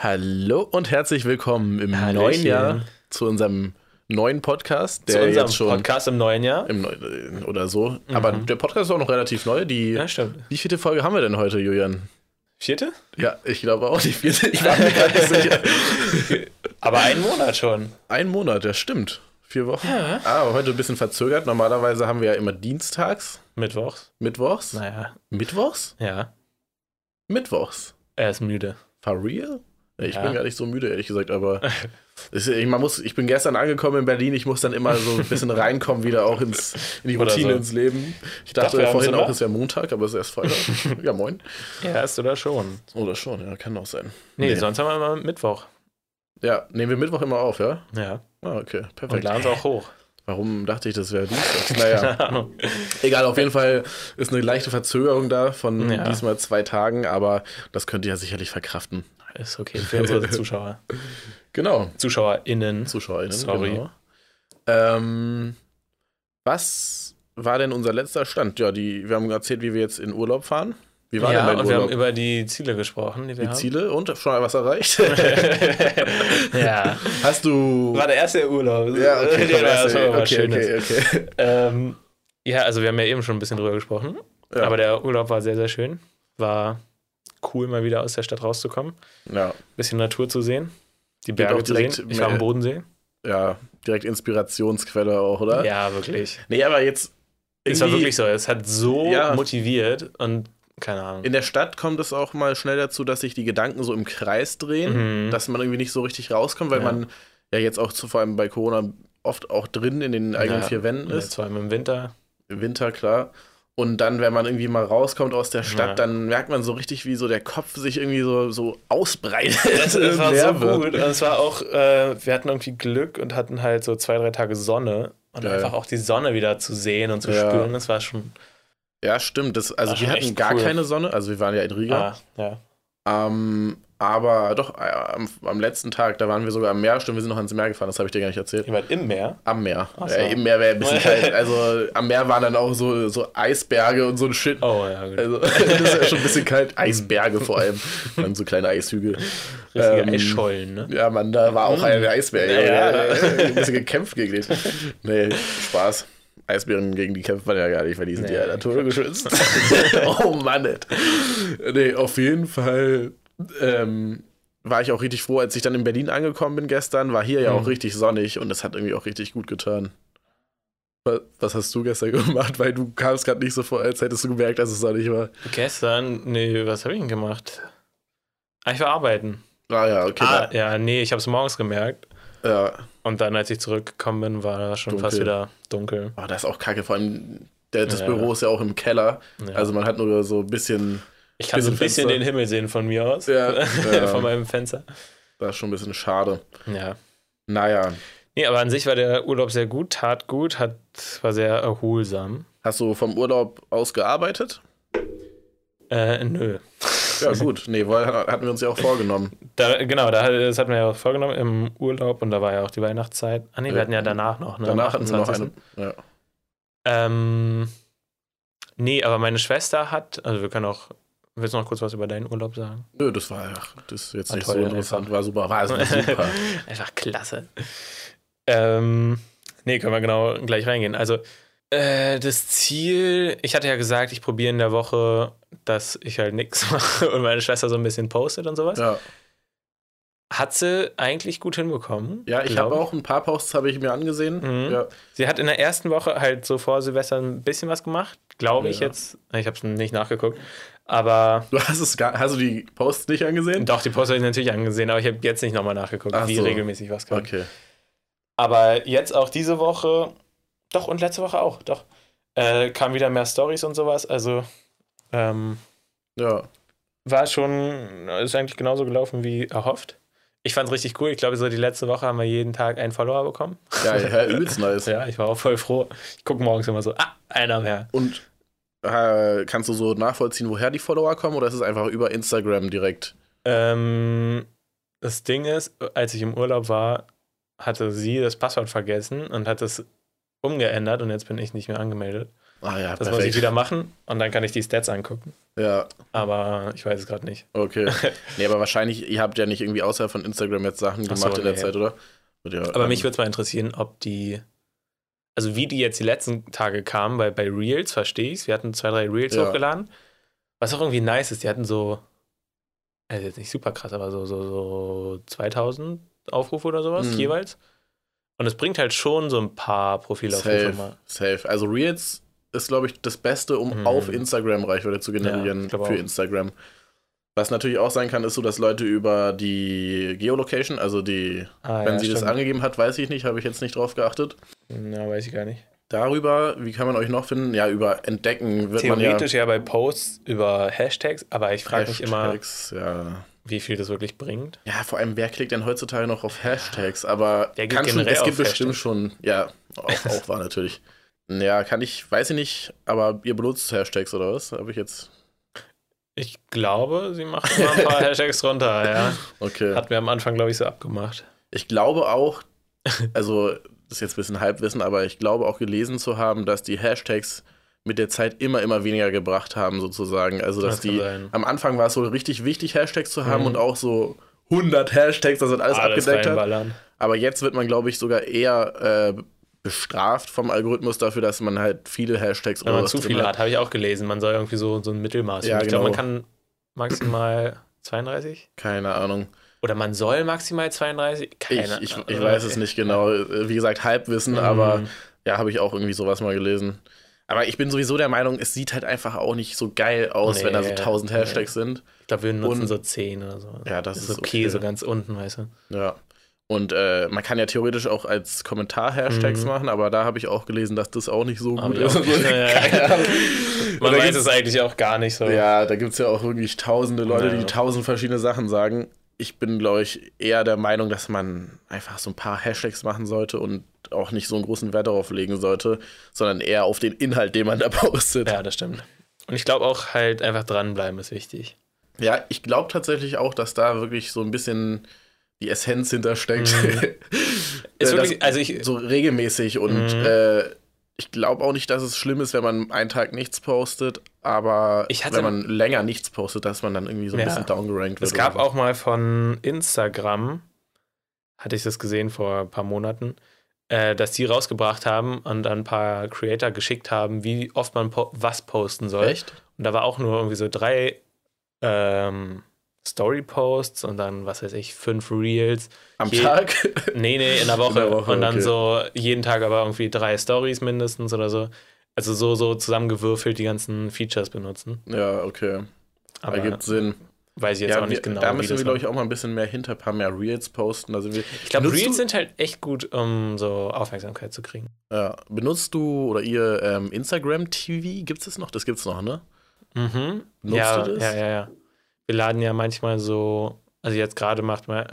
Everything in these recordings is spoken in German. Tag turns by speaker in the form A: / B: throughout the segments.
A: Hallo und herzlich willkommen im
B: Hallöchen.
A: neuen Jahr zu unserem neuen Podcast,
B: Zu unserem Podcast im neuen Jahr.
A: im Neu- oder so. Aber der Podcast ist auch noch relativ neu. Die,
B: Ja, stimmt.
A: wie vierte Folge haben wir denn heute, Julian?
B: Vierte?
A: Ja, ich glaube auch die vierte. Ich war mir gar nicht sicher.
B: Aber einen Monat schon.
A: Ein Monat, das stimmt. Vier Wochen.
B: Ja.
A: Ah, aber heute ein bisschen verzögert. Normalerweise haben wir ja immer dienstags,
B: Mittwochs.
A: mittwochs.
B: Naja,
A: Mittwochs?
B: ja.
A: Mittwochs.
B: Er ist müde.
A: For real? Ich
B: Ja.
A: bin gar nicht so müde, ehrlich gesagt, aber es, ich, man muss, ich bin gestern angekommen in Berlin, ich muss dann immer so ein bisschen reinkommen, wieder auch ins, in die Routine,
B: so.
A: ins Leben. Ich
B: Dachte,
A: dachte vorhin auch, es ist ja Montag, aber es ist erst Freitag. ja, moin.
B: Ja, ist oder schon.
A: Oder schon, ja, kann auch sein.
B: Nee,
A: Nee.
B: sonst haben wir immer Mittwoch.
A: Ja, nehmen wir Mittwoch immer auf, ja?
B: Ja.
A: Ah, okay,
B: Und
A: perfekt.
B: laden es auch hoch.
A: Warum dachte ich, das wäre Dienstag? Naja, egal, auf jeden Fall ist eine leichte Verzögerung da von
B: Ja.
A: diesmal zwei Tagen, aber das könnt ihr ja sicherlich verkraften.
B: Ist okay für unsere Zuschauer.
A: Genau,
B: ZuschauerInnen.
A: ZuschauerInnen.
B: Sorry.
A: Genau. Ähm, was war denn unser letzter Stand? Ja, die, wir haben erzählt, wie wir jetzt in Urlaub fahren. Wie war
B: ja,
A: denn dein
B: und wir haben
A: Urlaub?
B: über die Ziele gesprochen, die wir
A: die
B: haben.
A: Ziele und schon mal was erreicht?
B: ja.
A: Hast du.
B: War der erste Urlaub.
A: ja, okay,
B: das war was
A: okay,
B: Schönes.
A: okay, okay.
B: Ähm, ja, also wir haben ja eben schon ein bisschen drüber gesprochen.
A: Ja.
B: Aber der Urlaub war sehr, sehr schön. War cool, mal wieder aus der Stadt rauszukommen.
A: Ja,
B: bisschen Natur zu sehen. Die Berge
A: auch
B: zu
A: direkt
B: sehen. Ich war am Bodensee.
A: ja, direkt Inspirationsquelle auch, oder?
B: Ja, wirklich.
A: Nee, aber jetzt.
B: Es war wirklich so. Es hat so
A: Ja.
B: motiviert und keine Ahnung.
A: In der Stadt kommt es auch mal schnell dazu, dass sich die Gedanken so im Kreis drehen,
B: Mhm.
A: dass man irgendwie nicht so richtig rauskommt, weil
B: Ja.
A: man ja jetzt auch zu, vor allem bei Corona oft auch drin in den eigenen
B: Ja,
A: vier Wänden
B: Ja,
A: ist.
B: Vor allem im Winter.
A: Im Winter, klar. Und dann, wenn man irgendwie mal rauskommt aus der Stadt,
B: Ja.
A: dann merkt man so richtig, wie so der Kopf sich irgendwie so, so ausbreitet.
B: Es, es war so
A: wird.
B: gut. Und es war auch, äh, wir hatten irgendwie Glück und hatten halt so zwei, drei Tage Sonne. Und
A: Geil.
B: einfach auch die Sonne wieder zu sehen und zu
A: Ja.
B: spüren, das war schon.
A: Ja, stimmt. Das, also wir hatten gar
B: cool.
A: keine Sonne, also wir waren ja in Riga.
B: Ah, ja.
A: Ähm, aber doch, äh, am, am letzten Tag, da waren wir sogar am Meer, stimmt, wir sind noch ans Meer gefahren, das habe ich dir gar nicht erzählt.
B: Ihr wart im Meer.
A: Am Meer.
B: So.
A: Äh, Im Meer wäre ein bisschen kalt. Also am Meer waren dann auch so, so Eisberge und so ein Shit.
B: Oh ja, gut.
A: Also das ist ja schon ein bisschen kalt. Eisberge vor allem. Dann so kleine Eishügel.
B: Richtige
A: ähm,
B: Eisschollen, ne?
A: Ja, Mann, da war auch ein Eisbär.
B: Ja,
A: Ja. Ein bisschen gekämpft gegen den. Nee, Spaß. Eisbären gegen die kämpft man ja gar nicht, weil die sind
B: Nee,
A: ja naturgeschützt. oh Mann, ey. Nee, auf jeden Fall ähm, war ich auch richtig froh, als ich dann in Berlin angekommen bin gestern, war hier ja auch
B: Mhm.
A: richtig sonnig und es hat irgendwie auch richtig gut getan. Wa- Was hast du gestern gemacht? Weil du kamst gerade nicht so vor, als hättest du gemerkt, dass es sonnig war.
B: Gestern, nee, was habe ich denn gemacht? Ah, ich war arbeiten.
A: Ah ja, okay.
B: Ah, ja, nee, ich habe es morgens gemerkt.
A: Ja.
B: Und dann, als ich zurückgekommen bin, war schon
A: Dunkel.
B: fast wieder dunkel.
A: Oh, das ist auch kacke. Vor allem, der, das
B: Ja.
A: Büro ist ja auch im Keller.
B: Ja.
A: Also man hat nur so ein bisschen,
B: ich kann so ein
A: bisschen Fenster.
B: den Himmel sehen von mir aus.
A: Ja,
B: von meinem Fenster.
A: das ist schon ein bisschen schade.
B: Ja.
A: Naja,
B: Nee, aber an sich war der Urlaub sehr gut, tat gut, hat, war sehr erholsam.
A: hast du vom Urlaub aus gearbeitet?
B: Äh, nö.
A: Ja, gut. Nee, weil hatten wir uns ja auch vorgenommen.
B: Da, genau, da, das hatten wir ja auch vorgenommen im Urlaub und da war ja auch die Weihnachtszeit. Ah, nee, wir
A: Ja.
B: hatten ja danach noch, ne?
A: Danach hatten wir noch
B: 28..
A: eine. Ja.
B: Ähm, nee, aber meine Schwester hat, also wir können auch, willst du noch kurz was über deinen Urlaub sagen?
A: Nö, das war ach, das ist jetzt
B: War
A: nicht
B: toll,
A: so interessant.
B: einfach.
A: War super. War also super.
B: Einfach klasse. Ähm, nee, können wir genau gleich reingehen. Also, äh, das Ziel, ich hatte ja gesagt, ich probiere in der Woche, dass ich halt nichts mache und meine Schwester so ein bisschen postet und sowas.
A: ja.
B: Hat sie eigentlich gut hinbekommen.
A: ja, ich habe auch ein paar Posts habe ich mir angesehen.
B: Mhm.
A: Ja.
B: Sie hat in der ersten Woche halt so vor Silvester ein bisschen was gemacht, glaube ich
A: Ja.
B: jetzt. Ich habe es nicht nachgeguckt. Aber
A: Du hast es gar, hast du die Posts nicht angesehen?
B: doch, die Post habe ich natürlich angesehen, aber ich habe jetzt nicht nochmal nachgeguckt,
A: Ach
B: wie
A: so.
B: regelmäßig was kommt.
A: Okay.
B: Aber jetzt auch diese Woche, doch und letzte Woche auch, doch, äh, kam wieder mehr Stories und sowas. Also ähm,
A: Ja.
B: war schon, ist eigentlich genauso gelaufen wie erhofft. Ich fand es richtig cool. Ich glaube, so die letzte Woche haben wir jeden Tag einen Follower bekommen.
A: Ja, ja übelst nice.
B: Ja, ich war auch voll froh. Ich gucke morgens immer so, ah, einer mehr.
A: Und kannst du so nachvollziehen, woher die Follower kommen oder ist es einfach über Instagram direkt?
B: Ähm, das Ding ist, als ich im Urlaub war, hatte sie das Passwort vergessen und hat es umgeändert und jetzt bin ich nicht mehr angemeldet.
A: Ah ja,
B: Das muss ich wieder machen und dann kann ich die Stats angucken.
A: Ja,
B: Aber ich weiß es gerade nicht.
A: okay. nee, aber wahrscheinlich, ihr habt ja nicht irgendwie außerhalb von Instagram jetzt Sachen
B: Ach
A: gemacht
B: so,
A: in der
B: nee.
A: Zeit, oder? Ja,
B: Aber
A: ähm,
B: mich würde es mal interessieren, ob die, also wie die jetzt die letzten Tage kamen, weil bei Reels verstehe ich Wir hatten zwei, drei Reels
A: Ja.
B: hochgeladen. Was auch irgendwie nice ist, die hatten so, also jetzt nicht super krass, aber so, so, so 2000 Aufrufe oder sowas
A: Mhm.
B: jeweils. Und es bringt halt schon so ein paar Profilaufrufe
A: Safe,
B: mal.
A: safe. Also Reels ist, glaube ich, das Beste, um
B: Mhm.
A: auf Instagram Reichweite zu
B: Ja,
A: generieren
B: glaub
A: für. Instagram. Was natürlich auch sein kann, ist so, dass Leute über die Geolocation, also die,
B: Ah,
A: wenn
B: ja,
A: sie das
B: stimmt.
A: angegeben hat, weiß ich nicht, habe ich jetzt nicht drauf geachtet.
B: Ja, weiß ich gar nicht.
A: Darüber, wie kann man euch noch finden? Ja, über Entdecken wird man ja.
B: Theoretisch ja, bei Posts über Hashtags, aber ich frage mich immer,
A: ja.
B: wie viel das wirklich bringt.
A: Ja, vor allem, wer klickt denn heutzutage noch auf Hashtags? Aber
B: Der
A: kann schon, es gibt bestimmt
B: Hashtags.
A: schon, ja, auch, auch war natürlich. Ja, kann ich, weiß ich nicht, aber ihr benutzt Hashtags oder was? Habe ich jetzt.
B: Ich glaube, sie machen mal ein paar Hashtags runter, ja.
A: Okay.
B: Hatten wir am Anfang, glaube ich, so abgemacht.
A: Ich glaube auch, also, das ist jetzt ein bisschen Halbwissen, aber ich glaube auch gelesen zu haben, dass die Hashtags mit der Zeit immer, immer weniger gebracht haben, sozusagen. Also, dass
B: Das
A: die.
B: sein.
A: Am Anfang war es so richtig wichtig, Hashtags zu haben
B: Mhm.
A: und auch so 100 Hashtags, das hat alles, abgedeckt hat. Aber jetzt wird man, glaube ich, sogar eher äh, bestraft vom Algorithmus dafür, dass man halt viele Hashtags
B: Wenn man zu viele hat, habe ich auch gelesen. Man soll irgendwie so, so ein Mittelmaß.
A: Ja,
B: ich glaube, man
A: genau.
B: kann maximal 32
A: Keine Ahnung.
B: oder man soll maximal 32.
A: Ich,
B: Keine
A: ich,
B: Ahnung.
A: ich weiß es nicht genau. Wie gesagt, Halbwissen,
B: Mhm.
A: aber ja, habe ich auch irgendwie sowas mal gelesen. Aber ich bin sowieso der Meinung, es sieht halt einfach auch nicht so geil aus,
B: Nee,
A: wenn da so 1000
B: nee.
A: Hashtags sind.
B: Ich glaube, wir nutzen
A: Und-
B: so 10 oder so.
A: Ja, das
B: ist
A: ist
B: okay,
A: okay.
B: so ganz unten, weißt du.
A: Ja. Und äh, man kann ja theoretisch auch als Kommentar Hashtags
B: Mhm.
A: machen, aber da habe ich auch gelesen, dass das auch nicht so gut ist.
B: auch- Ja, ja. Man weiß es eigentlich auch gar nicht so.
A: Ja, da gibt es ja auch wirklich tausende Leute,
B: Ja.
A: die tausend verschiedene Sachen sagen. Ich bin, glaube ich, eher der Meinung, dass man einfach so ein paar Hashtags machen sollte und auch nicht so einen großen Wert darauf legen sollte, sondern eher auf den Inhalt, den man da postet.
B: Ja, das stimmt. Und ich glaube auch halt einfach dranbleiben ist wichtig.
A: Ja, ich glaube tatsächlich auch, dass da wirklich so ein bisschen die Essenz hintersteckt.
B: Ist
A: Äh,
B: wirklich, also ich,
A: so regelmäßig und
B: Mhm.
A: äh, ich glaube auch nicht, dass es schlimm ist, wenn man einen Tag nichts postet, aber wenn man länger nichts postet, dass man dann irgendwie so ein
B: Ja.
A: bisschen downgerankt wird.
B: Es gab auch mal von Instagram, hatte ich das gesehen vor ein paar Monaten, äh, dass die rausgebracht haben und ein paar Creator geschickt haben, wie oft man po was posten soll.
A: Echt?
B: Und da war auch nur irgendwie so drei ähm, Story-Posts und dann, was weiß ich, fünf Reels.
A: Am
B: Je-
A: Tag?
B: Nee, nee, in der Woche.
A: In der Woche,
B: und dann
A: okay.
B: so jeden Tag aber irgendwie drei Stories mindestens oder so. Also so, so zusammengewürfelt die ganzen Features benutzen.
A: ja, okay.
B: Aber
A: Ergibt Sinn.
B: weiß ich jetzt
A: ja,
B: auch nicht genau.
A: da müssen wir, glaube ich, auch mal ein bisschen mehr hinter, ein paar mehr Reels posten. Da sind wir,
B: Ich glaube, Reels sind halt echt gut, um so Aufmerksamkeit zu kriegen.
A: ja, benutzt du oder ihr ähm, Instagram TV? Gibt es das noch? Das gibt's noch, ne?
B: Mhm.
A: Nutzt
B: ja,
A: du das?
B: ja, ja, ja. Wir laden ja manchmal so, also jetzt gerade macht man,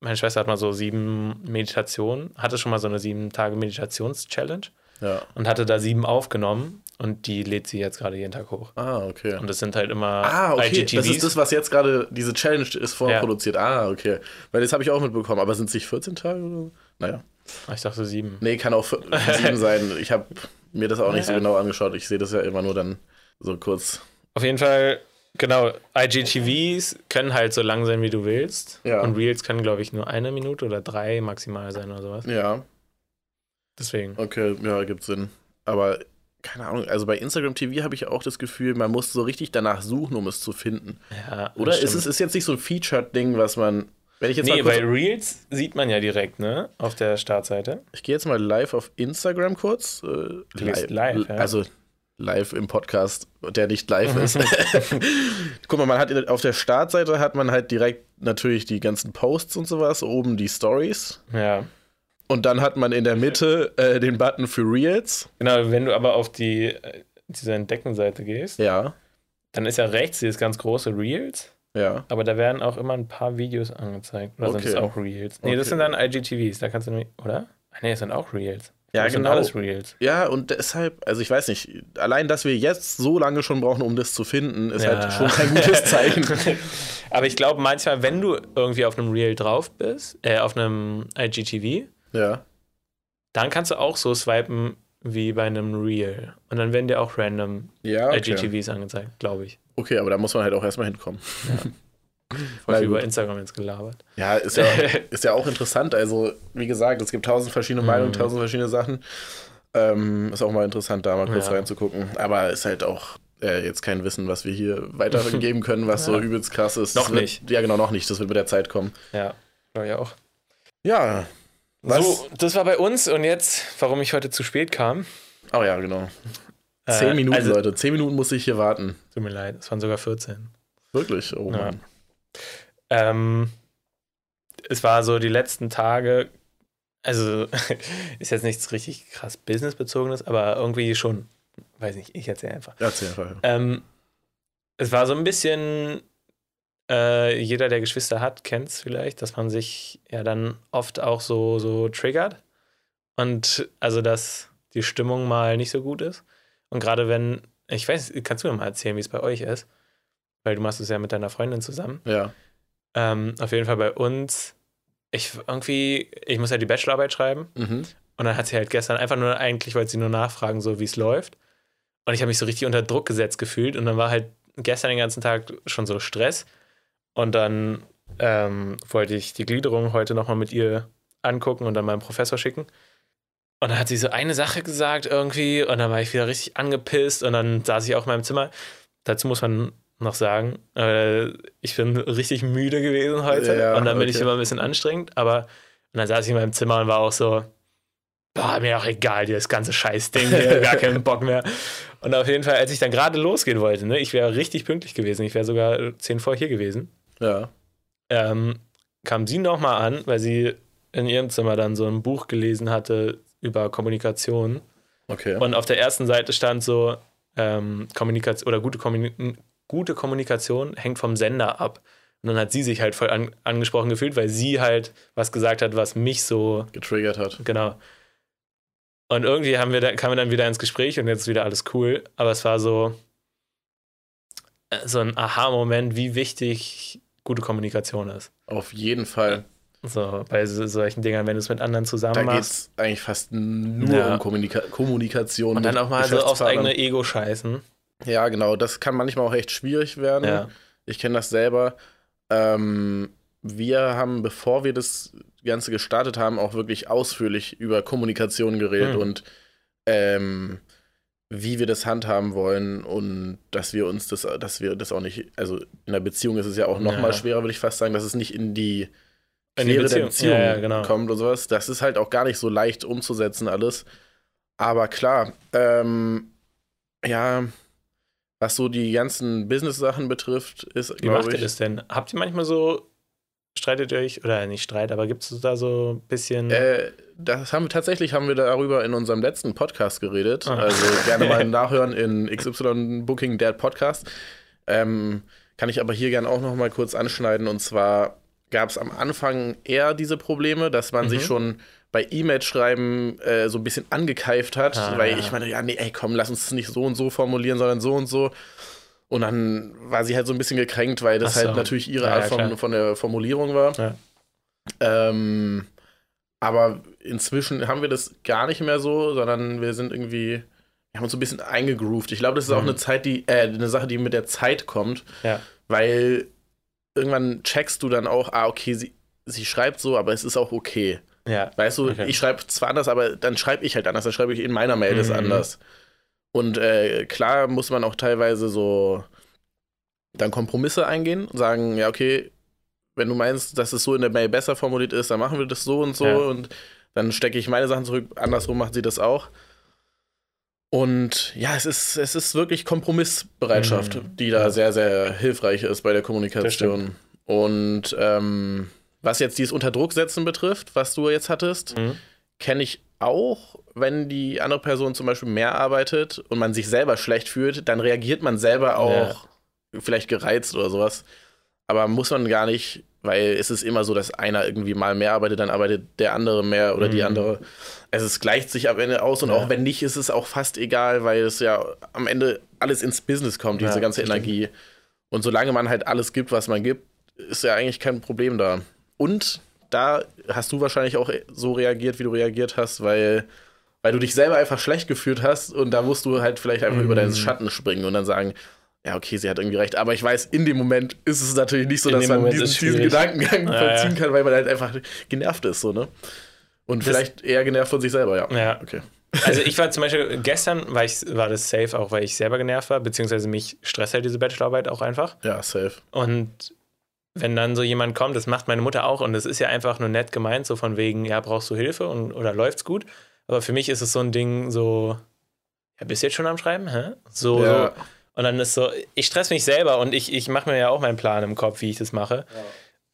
B: meine Schwester hat mal so sieben Meditationen, hatte schon mal so eine sieben Tage Meditations-Challenge
A: Ja.
B: und hatte da sieben aufgenommen und die lädt sie jetzt gerade jeden Tag hoch.
A: Ah, okay.
B: Und das sind halt immer
A: Ah, okay.
B: IGTVs.
A: Das ist das, was jetzt gerade, diese Challenge ist vorproduziert. Ah, okay. Weil das habe ich auch mitbekommen. Aber sind es nicht 14 Tage oder so? Naja.
B: Ah, ich dachte sieben.
A: Nee, kann auch 7 sein. Ich habe mir das auch nicht so
B: Ja.
A: genau angeschaut. Ich sehe das ja immer nur dann so kurz.
B: Auf jeden Fall, genau, IGTVs können halt so lang sein, wie du willst.
A: Ja.
B: Und Reels können, glaube ich, nur eine Minute oder drei maximal sein oder sowas.
A: Ja,
B: Deswegen.
A: okay, ja, gibt Sinn. Aber keine Ahnung, also bei Instagram TV habe ich auch das Gefühl, man muss so richtig danach suchen, um es zu finden.
B: Ja,
A: Oder ist es ist jetzt nicht so ein Featured-Ding, was man. Wenn ich jetzt
B: Nee,
A: mal
B: bei Reels sieht man ja direkt, ne? Auf der Startseite.
A: Ich gehe jetzt mal live auf Instagram kurz. Äh,
B: gehst live, ja.
A: Also live im Podcast, der nicht live ist. Guck mal, man hat auf der Startseite hat man halt direkt natürlich die ganzen Posts und sowas, oben die Stories.
B: Ja.
A: Und dann hat man in der Mitte äh, den Button für Reels.
B: Genau, wenn du aber auf die äh, diese Entdeckenseite gehst,
A: Ja,
B: dann ist ja rechts dieses ganz große Reels,
A: ja.
B: aber da werden auch immer ein paar Videos angezeigt. Oder sind
A: Okay.
B: das auch Reels? Nee, das
A: Okay.
B: sind dann IGTVs, da kannst du nämlich, oder? Ah, nee, das sind auch Reels.
A: Ja,
B: das
A: genau.
B: sind alles Reels.
A: Ja, und deshalb, also ich weiß nicht, allein, dass wir jetzt so lange schon brauchen, um das zu finden, ist
B: Ja.
A: halt schon kein gutes Zeichen.
B: Aber ich glaube manchmal, wenn du irgendwie auf einem Reel drauf bist, äh, auf einem IGTV,
A: ja.
B: dann kannst du auch so swipen, wie bei einem Reel. Und dann werden dir auch random
A: Ja, okay.
B: IGTVs angezeigt, glaube ich.
A: okay, aber da muss man halt auch erstmal hinkommen.
B: Voll viel über Instagram jetzt gelabert.
A: Ja, ist ja, ist ja auch interessant. Also, wie gesagt, es gibt tausend verschiedene Meinungen, tausend verschiedene Sachen. Ähm, ist auch mal interessant, da mal kurz
B: Ja.
A: reinzugucken. Aber ist halt auch äh, jetzt kein Wissen, was wir hier weitergeben können, was so
B: Ja.
A: übelst krass ist.
B: Noch
A: wird,
B: nicht.
A: Ja, genau, noch nicht. Das wird mit der Zeit kommen.
B: Ja, glaube ich auch.
A: Ja. Was?
B: So, das war bei uns und jetzt, warum ich heute zu spät kam.
A: Oh ja, genau.
B: Äh,
A: Zehn Minuten,
B: also-
A: Leute. Zehn Minuten muss ich hier warten.
B: Tut mir leid, es waren sogar 14.
A: Wirklich? Oh
B: Ja.
A: Mann.
B: Ähm, es war so die letzten Tage, also ist jetzt nichts richtig krass businessbezogenes, aber irgendwie schon, weiß nicht, ich erzähle einfach.
A: Erzähl einfach.
B: Ähm, es war so ein bisschen, äh, jeder, der Geschwister hat, kennt es vielleicht, dass man sich ja dann oft auch so, so triggert. Und also, dass die Stimmung mal nicht so gut ist. Und gerade wenn, ich weiß, kannst du mir mal erzählen, wie es bei euch ist? Weil du machst es ja mit deiner Freundin zusammen.
A: Ja.
B: Ähm, auf jeden Fall bei uns. Ich irgendwie, ich muss ja die Bachelorarbeit schreiben.
A: Mhm.
B: Und dann hat sie halt gestern einfach nur, eigentlich wollte sie nur nachfragen, so wie es läuft. Und ich habe mich so richtig unter Druck gesetzt gefühlt. Und dann war halt gestern den ganzen Tag schon so Stress. Und dann ähm, wollte ich die Gliederung heute nochmal mit ihr angucken und dann meinem Professor schicken. Und dann hat sie so eine Sache gesagt irgendwie. Und dann war ich wieder richtig angepisst. Und dann saß ich auch in meinem Zimmer. Dazu muss man noch sagen, äh, ich bin richtig müde gewesen heute.
A: Ja,
B: und dann bin ich
A: okay.
B: immer ein bisschen anstrengend. Aber und dann saß ich in meinem Zimmer und war auch so, boah, mir auch egal, das ganze Scheißding hier, gar keinen Bock mehr. Und auf jeden Fall, als ich dann gerade losgehen wollte, ne, ich wäre richtig pünktlich gewesen, ich wäre sogar zehn vor hier gewesen,
A: Ja.
B: ähm, kam sie nochmal an, weil sie in ihrem Zimmer dann so ein Buch gelesen hatte über Kommunikation.
A: Okay.
B: Und auf der ersten Seite stand so, ähm, Kommunikation oder gute, Kommuni gute Kommunikation hängt vom Sender ab. Und dann hat sie sich halt voll an angesprochen gefühlt, weil sie halt was gesagt hat, was mich so
A: Getriggert hat.
B: Genau. Und irgendwie haben wir da, kamen wir dann wieder ins Gespräch und jetzt ist wieder alles cool. Aber es war so, äh, so ein Aha-Moment, wie wichtig gute Kommunikation ist.
A: Auf jeden Fall.
B: So, bei so, solchen Dingern, wenn du es mit anderen zusammen
A: Da geht
B: machst.
A: es eigentlich fast nur
B: Ja.
A: um Kommunika Kommunikation.
B: Und dann auch mal so aufs eigene Ego scheißen.
A: Ja, genau. Das kann manchmal auch echt schwierig werden.
B: Ja.
A: Ich kenne das selber. Ähm, wir haben, bevor wir das Ganze gestartet haben, auch wirklich ausführlich über Kommunikation geredet
B: Hm.
A: und ähm, wie wir das handhaben wollen und dass wir uns das, dass wir das auch nicht, also in der Beziehung ist es ja auch noch
B: Ja.
A: mal schwerer, würde ich fast sagen, dass es nicht in die
B: In die
A: Quere der
B: Beziehung.
A: Beziehung
B: Ja, ja, genau.
A: kommt und sowas. Das ist halt auch gar nicht so leicht umzusetzen alles. Aber klar, ähm, ja, was so die ganzen Business-Sachen betrifft, ist,
B: Wie macht
A: glaube
B: ihr
A: ich,
B: das denn? Habt ihr manchmal so, streitet ihr euch, oder nicht Streit, aber gibt es da so ein bisschen.
A: Äh, das haben wir tatsächlich haben wir darüber in unserem letzten Podcast geredet.
B: Ah.
A: Also gerne mal nachhören in XY Booking Dad Podcast. Ähm, kann ich aber hier gerne auch noch mal kurz anschneiden. Und zwar gab es am Anfang eher diese Probleme, dass man
B: Mhm.
A: sich schon bei E-Mail-Schreiben äh, so ein bisschen angekeift hat,
B: Ah,
A: weil
B: ja.
A: ich meine, ja, nee, ey, komm, lass uns es nicht so und so formulieren, sondern so und so. Und dann war sie halt so ein bisschen gekränkt, weil das
B: so.
A: halt natürlich ihre
B: Ja,
A: Art
B: ja,
A: von,
B: klar.
A: von der Formulierung war.
B: Ja.
A: Ähm, aber inzwischen haben wir das gar nicht mehr so, sondern wir sind irgendwie, wir haben uns so ein bisschen eingegroovt. Ich glaube, das ist auch
B: Mhm.
A: eine Zeit, die, äh, eine Sache, die mit der Zeit kommt,
B: ja.
A: weil irgendwann checkst du dann auch, ah, okay, sie, sie schreibt so, aber es ist auch okay.
B: Ja.
A: Weißt du,
B: Okay.
A: ich schreibe zwar anders, aber dann schreibe ich halt anders, dann schreibe ich in meiner Mail das
B: Mhm.
A: anders. Und äh, klar muss man auch teilweise so dann Kompromisse eingehen und sagen, ja, okay, wenn du meinst, dass es so in der Mail besser formuliert ist, dann machen wir das so und so
B: Ja.
A: und dann stecke ich meine Sachen zurück, andersrum macht sie das auch. Und ja, es ist, es ist wirklich Kompromissbereitschaft,
B: Mhm.
A: die da
B: Ja.
A: sehr, sehr hilfreich ist bei der Kommunikation. Und ähm, was jetzt dieses Unterdrucksetzen betrifft, was du jetzt hattest,
B: Mhm.
A: kenne ich auch, wenn die andere Person zum Beispiel mehr arbeitet und man sich selber schlecht fühlt, dann reagiert man selber auch vielleicht gereizt oder sowas. Aber muss man gar nicht, weil es ist immer so, dass einer irgendwie mal mehr arbeitet, dann arbeitet der andere mehr oder die
B: Mhm.
A: andere. Es ist, gleicht sich am Ende aus und
B: Ja.
A: auch wenn nicht, ist es auch fast egal, weil es ja am Ende alles ins Business kommt, diese
B: Ja,
A: ganze
B: stimmt.
A: Energie. Und solange man halt alles gibt, was man gibt, ist ja eigentlich kein Problem da. Und da hast du wahrscheinlich auch so reagiert, wie du reagiert hast, weil weil du dich selber einfach schlecht gefühlt hast und da musst du halt vielleicht einfach
B: Mhm.
A: über deinen Schatten springen und dann sagen, ja, okay, sie hat irgendwie recht. Aber ich weiß, in dem Moment ist es natürlich nicht so,
B: In
A: dass man
B: Moment
A: diesen, diesen. Gedankengang
B: Ja,
A: vollziehen
B: ja.
A: kann, weil man halt einfach genervt ist, so, ne? Und
B: Das-
A: vielleicht eher genervt von sich selber, ja.
B: Ja.
A: Okay.
B: Also ich war zum Beispiel gestern, war, ich, war das safe, auch weil ich selber genervt war, beziehungsweise mich stresst halt diese Bachelorarbeit auch einfach.
A: Ja, safe.
B: Und wenn dann so jemand kommt, das macht meine Mutter auch und das ist ja einfach nur nett gemeint, so von wegen, ja, brauchst du Hilfe und, oder läuft's gut? Aber für mich ist es so ein Ding, so, ja, bist du jetzt schon am Schreiben? Hä? So,
A: Ja.
B: so. Und dann ist so, ich stress mich selber und ich, ich mache mir ja auch meinen Plan im Kopf, wie ich das mache.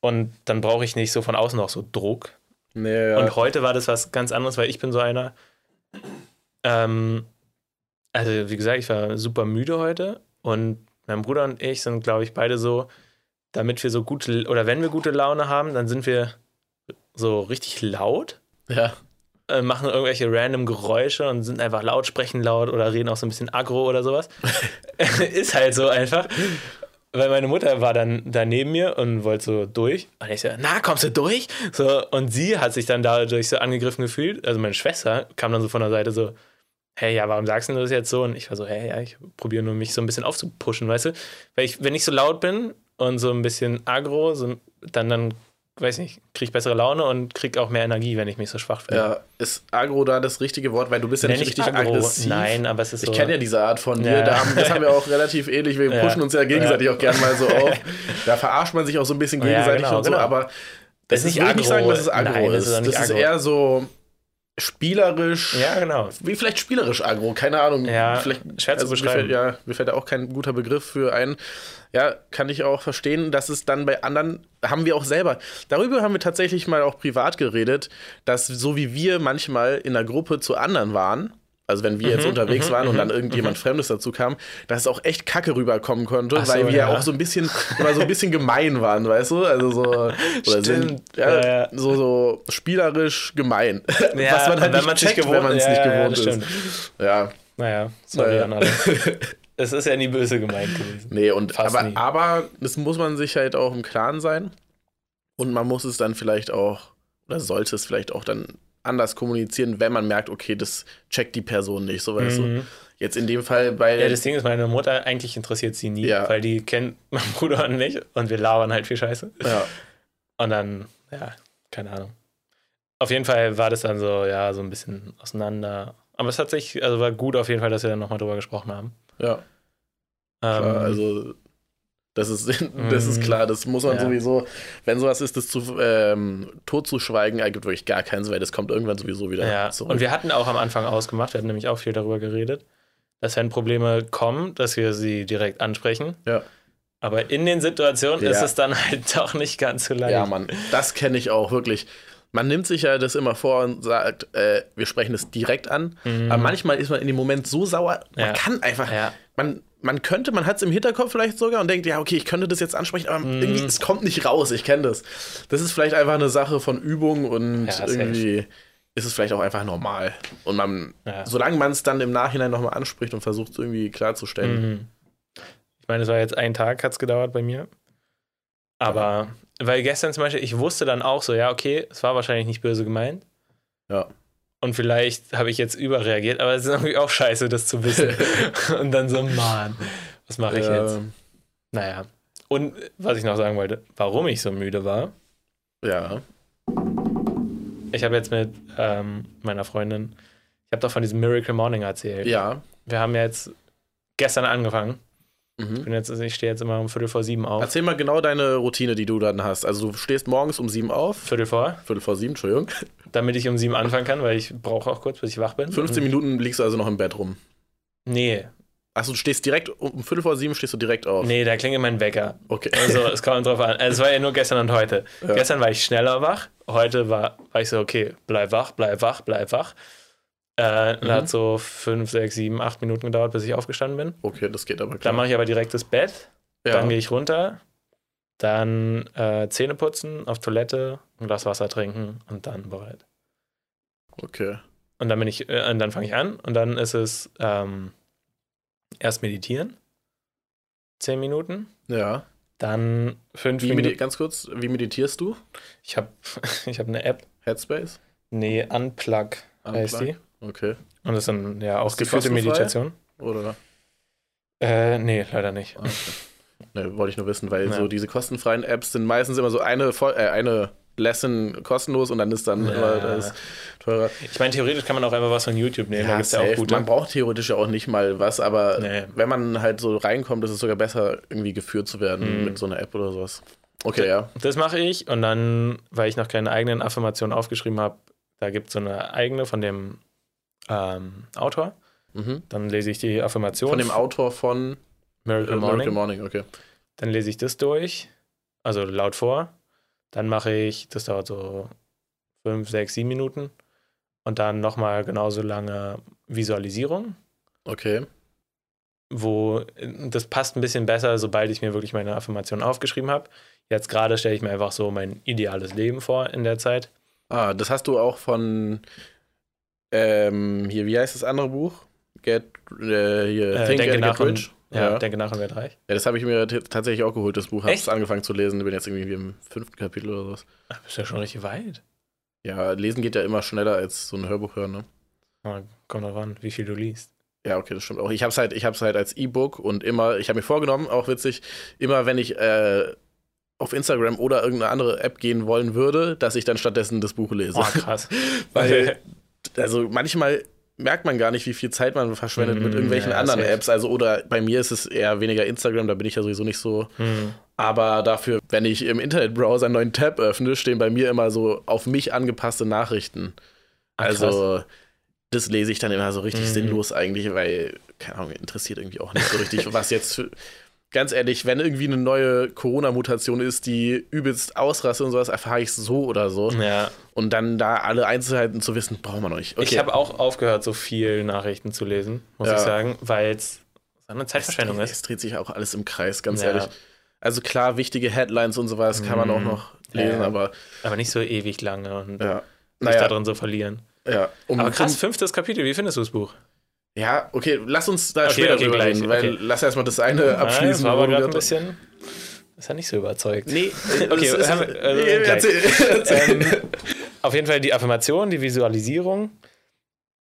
B: Und dann brauche ich nicht so von außen noch so Druck.
A: Nee, ja.
B: Und heute war das was ganz anderes, weil ich bin so einer. Ähm, also, wie gesagt, ich war super müde heute und mein Bruder und ich sind, glaube ich, beide so, damit wir so gute, oder wenn wir gute Laune haben, dann sind wir so richtig laut,
A: ja.
B: Äh, machen irgendwelche random Geräusche und sind einfach laut, sprechen laut oder reden auch so ein bisschen aggro oder sowas. Ist halt so einfach. Weil meine Mutter war dann da neben mir und wollte so durch. Und ich so, na, kommst du durch? So, und sie hat sich dann dadurch so angegriffen gefühlt. Also meine Schwester kam dann so von der Seite so, hey, ja, warum sagst du das jetzt so? Und ich war so, hey, ja, ich probiere nur mich so ein bisschen aufzupushen, weißt du? Weil ich, wenn ich so laut bin und so ein bisschen aggro, so, dann, dann, weiß nicht, krieg ich bessere Laune und krieg auch mehr Energie, wenn ich mich so schwach fühle.
A: Ja, ist agro da das richtige Wort, weil du bist ja nicht
B: ich
A: richtig
B: aggro.
A: aggressiv.
B: Nein, aber es ist
A: Ich
B: so.
A: kenne ja diese Art von dir.
B: Ja.
A: Da haben, das haben wir auch relativ ähnlich. Wir
B: Ja.
A: pushen uns ja gegenseitig
B: Ja.
A: auch gerne mal so auf. Da verarscht man sich auch so ein bisschen gegenseitig
B: genau,
A: und so.
B: genau.
A: Aber das
B: ist nicht
A: ich nicht
B: aggro.
A: sagen, dass es agro
B: Nein, das
A: ist.
B: ist
A: das ist eher so spielerisch.
B: Ja, genau.
A: Wie vielleicht spielerisch agro, keine Ahnung.
B: Ja,
A: vielleicht,
B: schwer zu
A: mir. Fällt, ja, mir fällt da auch kein guter Begriff für ein. Ja, kann ich auch verstehen, dass es dann bei anderen, haben wir auch selber, darüber haben wir tatsächlich mal auch privat geredet, dass so wie wir manchmal in der Gruppe zu anderen waren, also wenn wir
B: Mhm,
A: jetzt unterwegs waren und dann irgendjemand Fremdes dazu kam, dass es auch echt kacke rüberkommen konnte,
B: so,
A: weil wir ja auch so ein bisschen, immer so ein bisschen gemein waren, weißt du? Also so, oder sind, ja,
B: Ja, ja.
A: so, so spielerisch gemein. Was man halt
B: wenn
A: nicht checkt,
B: gewohnt-
A: wenn man es
B: ja,
A: nicht gewohnt ist.
B: stimmt.
A: Ja,
B: Naja, sorry
A: Naja.
B: an alle. Es ist ja nie böse gemeint gewesen.
A: Nee, und
B: Fast
A: aber,
B: nie.
A: aber das muss man sich halt auch im Klaren sein. Und man muss es dann vielleicht auch, oder sollte es vielleicht auch dann anders kommunizieren, wenn man merkt, okay, das checkt die Person nicht, so weißt du.
B: Mhm.
A: Jetzt in dem Fall bei.
B: Ja, das Ding ist, meine Mutter, eigentlich interessiert sie nie,
A: Ja.
B: weil die kennt meinen Bruder und mich und wir labern halt viel Scheiße.
A: ja,
B: Und dann, ja, keine Ahnung. Auf jeden Fall war das dann so, ja, so ein bisschen auseinander. Aber es hat sich, also war gut auf jeden Fall, dass wir dann nochmal drüber gesprochen haben.
A: ja,
B: Ähm,
A: klar, also. Das ist, das ist
B: Mhm.
A: klar, das muss man
B: Ja.
A: sowieso, wenn sowas ist, das zu, ähm, totzuschweigen, ergibt wirklich gar keinen Sinn, weil das kommt irgendwann sowieso wieder
B: ja,
A: zurück.
B: und wir hatten auch am Anfang ausgemacht, wir hatten nämlich auch viel darüber geredet, dass wenn Probleme kommen, dass wir sie direkt ansprechen.
A: ja.
B: Aber in den Situationen
A: Ja.
B: ist es dann halt doch nicht ganz so leicht.
A: Ja, Mann, das kenne ich auch wirklich. Man nimmt sich ja das immer vor und sagt, äh, wir sprechen es direkt an. Aber manchmal ist man in dem Moment so sauer, man
B: Mhm. Ja.
A: kann einfach,
B: Ja.
A: man, man könnte, man hat es im Hinterkopf vielleicht sogar und denkt, ja, okay, ich könnte das jetzt ansprechen, aber
B: Mhm.
A: irgendwie, es kommt nicht raus, ich kenne das. Das ist vielleicht einfach eine Sache von Übung und
B: Ja,
A: irgendwie ist es vielleicht auch einfach normal. Und man, solange man es dann im Nachhinein nochmal anspricht und versucht es irgendwie klarzustellen.
B: Mhm. Ich meine, es war jetzt ein Tag, hat es gedauert bei mir. Aber, weil gestern zum Beispiel, ich wusste dann auch so, ja, okay, es war wahrscheinlich nicht böse gemeint.
A: Ja.
B: Und vielleicht habe ich jetzt überreagiert, aber es ist irgendwie auch scheiße, das zu wissen. Und dann so, Mann, was mache ich jetzt?
A: Ähm,
B: Naja. Und was ich noch sagen wollte, warum ich so müde war,
A: ja.
B: ich habe jetzt mit ähm, meiner Freundin, ich habe doch von diesem Miracle Morning erzählt.
A: Ja.
B: Wir haben jetzt gestern angefangen. Ich,
A: Mhm.
B: bin jetzt, ich stehe jetzt immer um Viertel vor sieben auf.
A: Erzähl mal genau deine Routine, die du dann hast. Also du stehst morgens um sieben auf,
B: Viertel vor,
A: Viertel vor sieben, Entschuldigung.
B: damit ich um sieben anfangen kann, weil ich brauche auch kurz, bis ich wach bin.
A: 15 Minuten liegst du also noch im Bett rum.
B: Nee,
A: Achso, du stehst direkt, um Viertel vor sieben stehst du direkt auf.
B: nee, da klingelt mein Wecker.
A: Okay.
B: Also es kommt drauf an. Also, es war ja nur gestern und heute.
A: Ja.
B: Gestern war ich schneller wach, heute war, war ich so, okay, bleib wach, bleib wach, bleib wach. Äh,
A: Mhm.
B: Hat so fünf, sechs, sieben, acht Minuten gedauert, bis ich aufgestanden bin.
A: Okay, das geht aber
B: Dann
A: klar.
B: mache ich aber direkt das Bett,
A: ja.
B: dann gehe ich runter, dann äh, Zähne putzen, auf Toilette, ein Glas Wasser trinken und dann bereit.
A: Okay.
B: Und dann bin ich, äh, und dann fange ich an und dann ist es ähm, erst meditieren, zehn Minuten,
A: Ja.
B: dann fünf
A: Wie
B: Minuten.
A: ganz kurz, wie meditierst du?
B: Ich habe ich hab eine App,
A: Headspace?
B: nee, Unplug heißt die.
A: Okay.
B: Und das ist dann ja auch geführte? Meditation.
A: Oder?
B: Äh, nee, leider nicht.
A: Okay. Ne, wollte ich nur wissen, weil
B: Ja.
A: so diese kostenfreien Apps sind meistens immer so eine, äh, eine Lesson kostenlos und dann ist dann
B: Ja.
A: immer das teurer.
B: Ich meine, theoretisch kann man auch einfach was von YouTube nehmen. da gibt es ja auch gute.
A: Man braucht theoretisch ja auch nicht mal was, aber
B: Nee.
A: wenn man halt so reinkommt, ist es sogar besser, irgendwie geführt zu werden
B: Mhm.
A: mit so einer App oder sowas. Okay, ja.
B: Das mache ich und dann, weil ich noch keine eigenen Affirmationen aufgeschrieben habe, da gibt es so eine eigene von dem ähm, Autor.
A: Mhm.
B: Dann lese ich die Affirmation.
A: Von dem Autor von
B: Miracle
A: äh,
B: Morning.
A: Miracle Morning, okay.
B: Dann lese ich das durch, also laut vor. Dann mache ich, das dauert so fünf, sechs, sieben Minuten. Und dann nochmal genauso lange Visualisierung,
A: Okay.
B: wo das passt ein bisschen besser, sobald ich mir wirklich meine Affirmation aufgeschrieben habe. Jetzt gerade stelle ich mir einfach so mein ideales Leben vor in der Zeit.
A: Ah, das hast du auch von ähm, hier, wie heißt das andere Buch? Get äh, hier,
B: Äh,
A: Think
B: Denke
A: and
B: nach
A: Get
B: und-
A: Rich.
B: Ja,
A: Ja.
B: denke nach und werde reich.
A: Ja, das habe ich mir tatsächlich auch geholt, das Buch. Habe es angefangen zu lesen. Bin jetzt irgendwie im fünften Kapitel oder sowas.
B: Ach, bist ja schon richtig weit.
A: Ja, lesen geht ja immer schneller als so ein Hörbuch hören, ne?
B: Ah, Kommt drauf an, wie viel du liest.
A: Ja, okay, das stimmt auch. Ich habe es halt, ich hab's halt als E-Book und immer, ich habe mir vorgenommen, auch witzig, immer wenn ich äh, auf Instagram oder irgendeine andere App gehen wollen würde, dass ich dann stattdessen das Buch lese.
B: Oh, krass.
A: Weil, also manchmal merkt man gar nicht, wie viel Zeit man verschwendet mit
B: Mm,
A: irgendwelchen
B: ja,
A: anderen. Apps. Also, oder bei mir ist es eher weniger Instagram, da bin ich ja sowieso nicht so.
B: Hm.
A: Aber dafür, wenn ich im Internetbrowser einen neinen Tab öffne, stehen bei mir immer so auf mich angepasste Nachrichten.
B: Ah,
A: Also, das lese ich dann immer so richtig
B: Mhm.
A: sinnlos eigentlich, weil, keine Ahnung, interessiert irgendwie auch nicht so richtig, was jetzt für. Ganz ehrlich, wenn irgendwie eine neue Corona-Mutation ist, die übelst ausrastet und sowas, erfahre ich so oder so.
B: Ja,
A: Und dann da alle Einzelheiten zu wissen, braucht man noch nicht.
B: ich habe auch aufgehört, so viel Nachrichten zu lesen, muss
A: Ja.
B: ich sagen, weil es eine
A: es
B: Zeitverschwendung
A: dreht,
B: ist.
A: es dreht sich auch alles im Kreis, ganz
B: Ja.
A: ehrlich. Also klar, wichtige Headlines und sowas kann man auch
B: Mhm.
A: noch lesen,
B: Ja.
A: aber
B: Aber nicht so ewig lange und
A: ja.
B: sich
A: Naja,
B: da drin so verlieren.
A: ja. Um,
B: Aber krass, fünftes Kapitel, wie findest du das Buch?
A: Ja, okay, lass uns da
B: Okay,
A: später
B: okay,
A: drüber reden, weil
B: okay.
A: lass erstmal das eine abschließen.
B: das war aber gerade ein bisschen. Das hat nicht so überzeugt.
A: Nee,
B: Okay,
A: das ist,
B: haben wir- also
A: nee, erzähl, erzähl.
B: ähm, auf jeden Fall die Affirmation, die Visualisierung.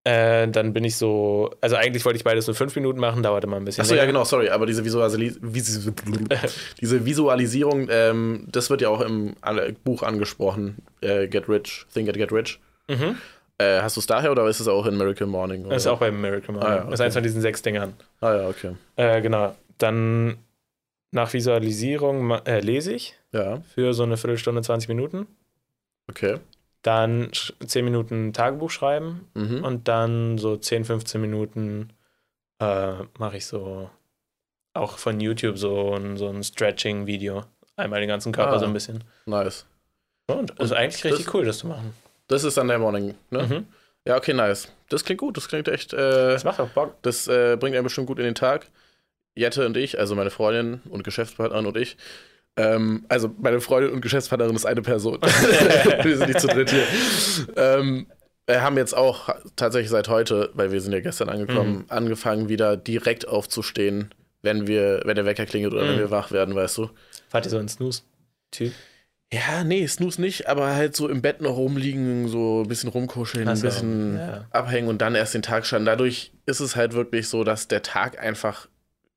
B: Äh, dann bin ich so, also eigentlich wollte ich beides nur fünf Minuten machen, dauerte mal ein bisschen.
A: Achso, ja, genau, sorry, aber diese, Visualis Vis diese Visualisierung, ähm, das wird ja auch im Buch angesprochen, äh, Get Rich, Think and Get Rich.
B: Mhm.
A: Äh, hast du es daher oder ist es auch in Miracle Morning?
B: Das ist
A: oder?
B: auch bei Miracle Morning.
A: Ah, ja,
B: Das ist
A: okay.
B: eins von diesen sechs Dingern.
A: Ah ja, okay.
B: Äh, genau. Dann nach Visualisierung äh, lese ich
A: Ja,
B: für so eine Viertelstunde, 20 Minuten.
A: okay.
B: Dann sch- 10 Minuten Tagebuch schreiben
A: Mhm.
B: und dann so 10, 15 Minuten äh, mache ich so auch von YouTube so ein, so ein Stretching-Video. Einmal den ganzen Körper
A: Ah.
B: so ein bisschen.
A: Nice.
B: Und ist
A: Und
B: eigentlich richtig
A: das-
B: cool, das zu machen.
A: Das ist dann der Morning, ne?
B: Mhm.
A: Ja, okay, nice. Das klingt gut, das klingt echt, äh,
B: Das macht auch Bock.
A: das äh, bringt einen bestimmt gut in den Tag. Jette und ich, also meine Freundin und Geschäftspartnerin und ich, ähm, also meine Freundin und Geschäftspartnerin ist eine Person. wir sind nicht zu dritt hier. Ähm, wir haben jetzt auch tatsächlich seit heute, weil wir sind ja gestern angekommen,
B: Mhm.
A: angefangen wieder direkt aufzustehen, wenn wir, wenn der Wecker klingelt oder wenn
B: Mhm.
A: wir wach werden, weißt du.
B: Wart ihr so ein Snooze-Typ?
A: Ja, nee, Snooze nicht, aber halt so im Bett noch rumliegen, so ein bisschen rumkuscheln,
B: Ach
A: ein bisschen
B: ja.
A: abhängen und dann erst den Tag starten. Dadurch ist es halt wirklich so, dass der Tag einfach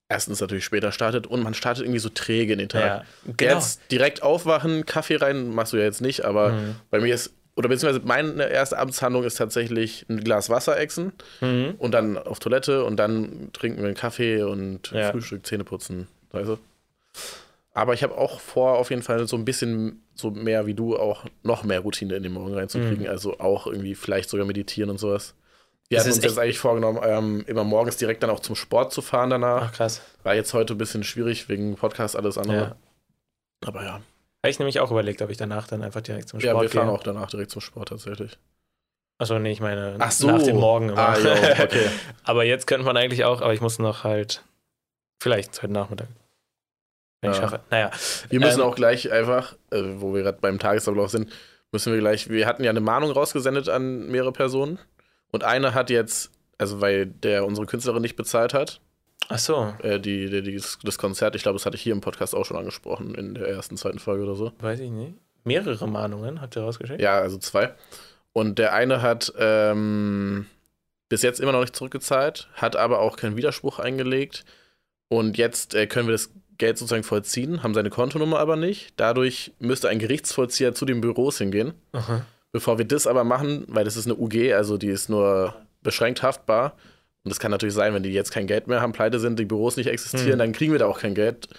A: erstens natürlich später startet und man startet irgendwie so träge in den Tag.
B: Ja, genau.
A: Jetzt direkt aufwachen, Kaffee rein, machst du ja jetzt nicht, aber
B: Mhm.
A: bei mir ist, oder beziehungsweise meine erste Abendshandlung ist tatsächlich ein Glas Wasser exen
B: Mhm.
A: und dann auf Toilette und dann trinken wir einen Kaffee und
B: Ja.
A: Frühstück, Zähne putzen, weißt du. Aber ich habe auch vor, auf jeden Fall so ein bisschen so mehr wie du auch noch mehr Routine in den Morgen reinzukriegen.
B: Mhm.
A: Also auch irgendwie vielleicht sogar meditieren und sowas. Wir
B: Das
A: hatten uns jetzt eigentlich vorgenommen, ähm, immer morgens direkt dann auch zum Sport zu fahren danach.
B: Ach, krass.
A: War jetzt heute ein bisschen schwierig wegen Podcast, alles andere.
B: Ja.
A: Aber ja.
B: Habe ich nämlich auch überlegt, ob ich danach dann einfach direkt zum
A: Ja,
B: Sport
A: wir fahren
B: gehe.
A: auch danach direkt zum Sport tatsächlich.
B: Achso, nee, ich meine
A: Ach so.
B: nach dem Morgen immer.
A: Ah, jo, okay.
B: aber jetzt könnte man eigentlich auch, aber ich muss noch halt, vielleicht heute Nachmittag. Wenn ich
A: Ja.
B: schaffe. Naja.
A: Wir müssen
B: Ähm,
A: auch gleich einfach, äh, wo wir gerade beim Tagesablauf sind, müssen wir gleich, wir hatten ja eine Mahnung rausgesendet an mehrere Personen und eine hat jetzt, also weil der unsere Künstlerin nicht bezahlt hat,
B: Ach so,
A: äh, die, die, die, das Konzert, ich glaube, das hatte ich hier im Podcast auch schon angesprochen, in der ersten, zweiten Folge oder so.
B: weiß ich nicht. Mehrere Mahnungen habt ihr rausgeschickt?
A: Ja, also zwei. Und der eine hat, ähm, bis jetzt immer noch nicht zurückgezahlt, hat aber auch keinen Widerspruch eingelegt. Und jetzt äh, können wir das Geld sozusagen vollziehen, haben seine Kontonummer aber nicht. Dadurch müsste ein Gerichtsvollzieher zu den Büros hingehen.
B: Aha.
A: Bevor wir das aber machen, weil das ist eine UG, also die ist nur beschränkt haftbar. Und das kann natürlich sein, wenn die jetzt kein Geld mehr haben, pleite sind, die Büros nicht existieren,
B: Hm.
A: dann kriegen wir da auch kein Geld.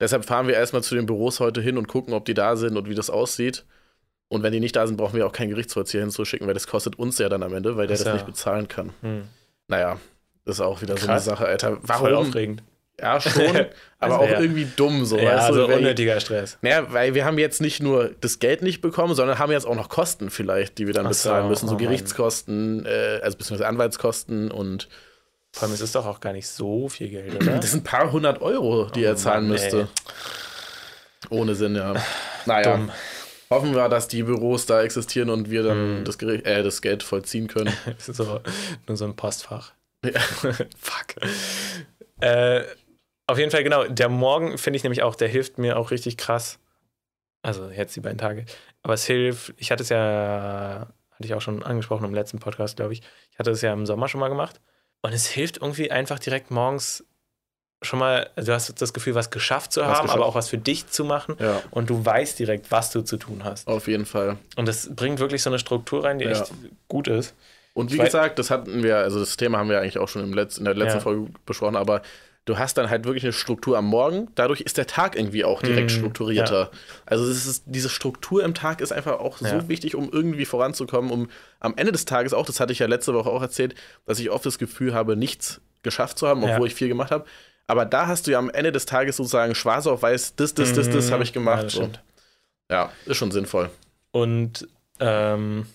A: Deshalb fahren wir erstmal zu den Büros heute hin und gucken, ob die da sind und wie das aussieht. Und wenn die nicht da sind, brauchen wir auch keinen Gerichtsvollzieher hinzuschicken, weil das kostet uns ja dann am Ende, weil der
B: so.
A: das nicht bezahlen kann.
B: Hm.
A: Naja, das ist auch wieder so eine
B: Krass.
A: Sache, Alter.
B: Voll
A: Warum?
B: aufregend.
A: Ja, schon, aber
B: Also,
A: auch
B: ja.
A: irgendwie dumm so,
B: ja,
A: weißt du?
B: also unnötiger Stress.
A: naja, weil wir haben jetzt nicht nur das Geld nicht bekommen, sondern haben jetzt auch noch Kosten vielleicht, die wir dann
B: Ach so,
A: bezahlen müssen. So
B: oh.
A: Gerichtskosten, äh, also beziehungsweise Anwaltskosten und
B: Vor allem ist es doch auch gar nicht so viel Geld, oder?
A: das sind ein paar hundert Euro, die
B: Oh
A: er zahlen
B: Mann,
A: müsste.
B: ey.
A: Ohne Sinn, ja. Naja,
B: Dumm.
A: hoffen wir, dass die Büros da existieren und wir dann
B: Hm.
A: das, Gericht, äh, das Geld vollziehen können.
B: Das ist so, nur so ein Postfach.
A: Ja.
B: Fuck. Äh, auf jeden Fall, genau. Der Morgen finde ich nämlich auch, der hilft mir auch richtig krass. Also jetzt die beiden Tage. Aber es hilft, ich hatte es ja, hatte ich auch schon angesprochen im letzten Podcast, glaube ich. Ich hatte es ja im Sommer schon mal gemacht. Und es hilft irgendwie einfach direkt morgens schon mal, du hast das Gefühl, was geschafft zu
A: Was
B: haben,
A: geschafft.
B: aber auch was für dich zu machen.
A: ja,
B: Und du weißt direkt, was du zu tun hast.
A: auf jeden Fall.
B: Und das bringt wirklich so eine Struktur rein, die
A: Ja.
B: echt gut ist.
A: Und wie
B: Ich
A: gesagt, das hatten wir, also das Thema haben wir eigentlich auch schon im Letz-, in der letzten
B: Ja.
A: Folge besprochen, aber du hast dann halt wirklich eine Struktur am Morgen. Dadurch ist der Tag irgendwie auch direkt
B: Mhm,
A: strukturierter. Also es ist, diese Struktur im Tag ist einfach auch
B: Ja.
A: so wichtig, um irgendwie voranzukommen, um am Ende des Tages auch, das hatte ich ja letzte Woche auch erzählt, dass ich oft das Gefühl habe, nichts geschafft zu haben, obwohl
B: Ja.
A: ich viel gemacht habe. Aber da hast du ja am Ende des Tages sozusagen schwarz auf weiß, das, das, das, das
B: Mhm.
A: habe ich
B: Ja,
A: gemacht. so.
B: stimmt.
A: Ja, ist schon sinnvoll.
B: Und ähm,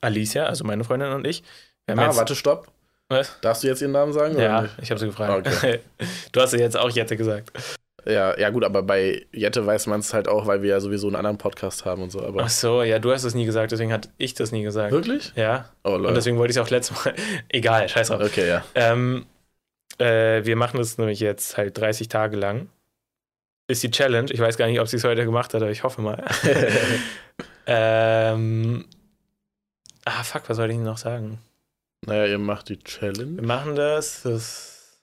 B: Alicia, also meine Freundin und ich, wir haben
A: Ah,
B: jetzt,
A: warte, stopp.
B: Was?
A: Darfst du jetzt ihren Namen sagen?
B: Ja, ich habe sie gefragt.
A: Okay.
B: Du hast ja jetzt auch Jette gesagt.
A: Ja, ja, gut, aber bei Jette weiß man es halt auch, weil wir ja sowieso einen anderen Podcast haben und so. Aber
B: Ach so, ja, du hast es nie gesagt, deswegen hatte ich das nie gesagt.
A: wirklich?
B: Ja,
A: Oh,
B: und deswegen wollte ich es auch letztes Mal. Egal, scheiß drauf.
A: Okay, ja.
B: Ähm, äh, wir machen das nämlich jetzt halt 30 Tage lang. Ist die Challenge. Ich weiß gar nicht, ob sie es heute gemacht hat, aber ich hoffe mal. ähm, ah, fuck, was wollte ich denn noch sagen?
A: Naja, ihr macht die Challenge.
B: Wir machen das. das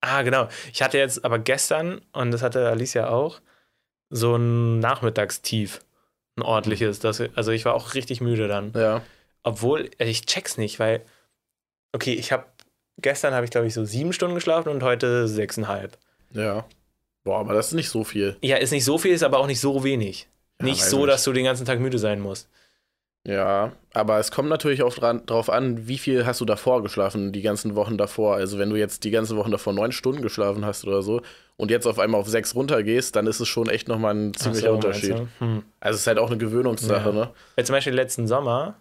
B: ah, genau. Ich hatte jetzt aber gestern, und das hatte Alicia auch, so ein Nachmittagstief. Ein ordentliches. Das, also ich war auch richtig müde dann.
A: Ja.
B: Obwohl, also ich check's nicht, weil, okay, ich habe, gestern habe ich glaube ich so sieben Stunden geschlafen und heute sechseinhalb.
A: Ja. Boah, aber das ist nicht so viel.
B: Ja, ist nicht so viel, ist aber auch nicht so wenig.
A: Ja,
B: nicht so,
A: nicht.
B: dass du den ganzen Tag müde sein musst.
A: Ja, aber es kommt natürlich auch dran, drauf an, wie viel hast du davor geschlafen, die ganzen Wochen davor. Also wenn du jetzt die ganzen Wochen davor neun Stunden geschlafen hast oder so und jetzt auf einmal auf sechs runtergehst, dann ist es schon echt nochmal ein ziemlicher
B: so,
A: Unterschied.
B: Hm.
A: Also es ist halt auch eine Gewöhnungssache,
B: Ja.
A: ne?
B: Weil zum Beispiel letzten Sommer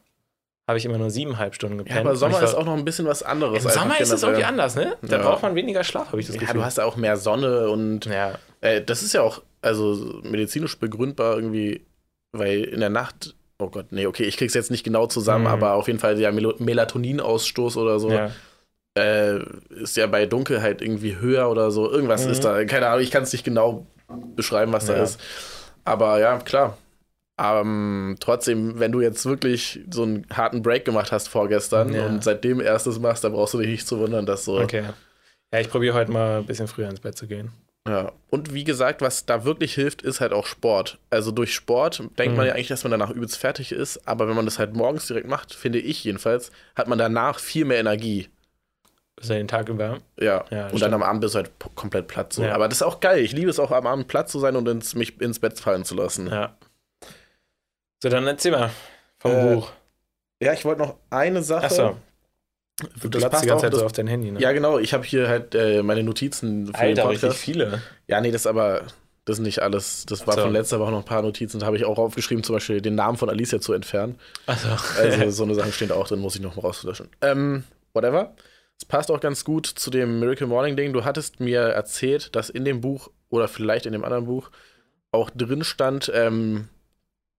B: habe ich immer nur siebeneinhalb Stunden gepennt.
A: Ja, aber Sommer
B: war-
A: ist auch noch ein bisschen was anderes.
B: Im Sommer ist es irgendwie anders, ne? Da
A: Ja.
B: braucht man weniger Schlaf, habe ich das
A: Ja,
B: Gefühl.
A: du hast ja auch mehr Sonne und
B: ja.
A: Äh, das ist ja auch also medizinisch begründbar irgendwie, weil in der Nacht, oh Gott, nee, okay, ich krieg's jetzt nicht genau zusammen,
B: Mhm.
A: aber auf jeden Fall der Mel Melatoninausstoß oder so
B: ja.
A: äh, ist ja bei Dunkelheit irgendwie höher oder so. Irgendwas
B: Mhm.
A: ist da, keine Ahnung, ich kann es nicht genau beschreiben, was da
B: Ja.
A: ist. Aber ja, klar. Ähm, trotzdem, wenn du jetzt wirklich so einen harten Break gemacht hast vorgestern
B: Ja.
A: und seitdem erstes machst, dann brauchst du dich nicht zu wundern, dass so
B: Okay. Ja, ich probiere heute mal ein bisschen früher ins Bett zu gehen.
A: Ja, und wie gesagt, was da wirklich hilft, ist halt auch Sport. Also durch Sport denkt man
B: Mhm.
A: ja eigentlich, dass man danach übelst fertig ist, aber wenn man das halt morgens direkt macht, finde ich jedenfalls, hat man danach viel mehr Energie.
B: Also den Tag über.
A: Ja,
B: Ja,
A: und dann am Abend bist du halt komplett platt. So.
B: Ja.
A: Aber das ist auch geil. Ich liebe es auch am Abend platt zu sein und ins, mich ins Bett fallen zu lassen. Ja,
B: Ja. So, dann erzähl mal vom
A: Äh,
B: Buch.
A: ich wollte noch eine Sache.
B: Achso, du
A: das passt
B: die ganze
A: auch,
B: Zeit
A: das,
B: so auf dein Handy, ne?
A: Ja, genau. Ich habe hier halt äh, meine Notizen für
B: Alter,
A: den
B: richtig
A: Podcast.
B: viele.
A: Ja, nee, das aber, das ist nicht alles. Das war
B: so.
A: von letzter Woche noch ein paar Notizen. Da habe ich auch aufgeschrieben, zum Beispiel den Namen von Alicia zu entfernen.
B: Also,
A: Also so eine Sache steht da auch drin, muss ich noch mal rauslöschen. Ähm, whatever. Es passt auch ganz gut zu dem Miracle Morning Ding. Du hattest mir erzählt, dass in dem Buch oder vielleicht in dem anderen Buch auch drin stand, ähm,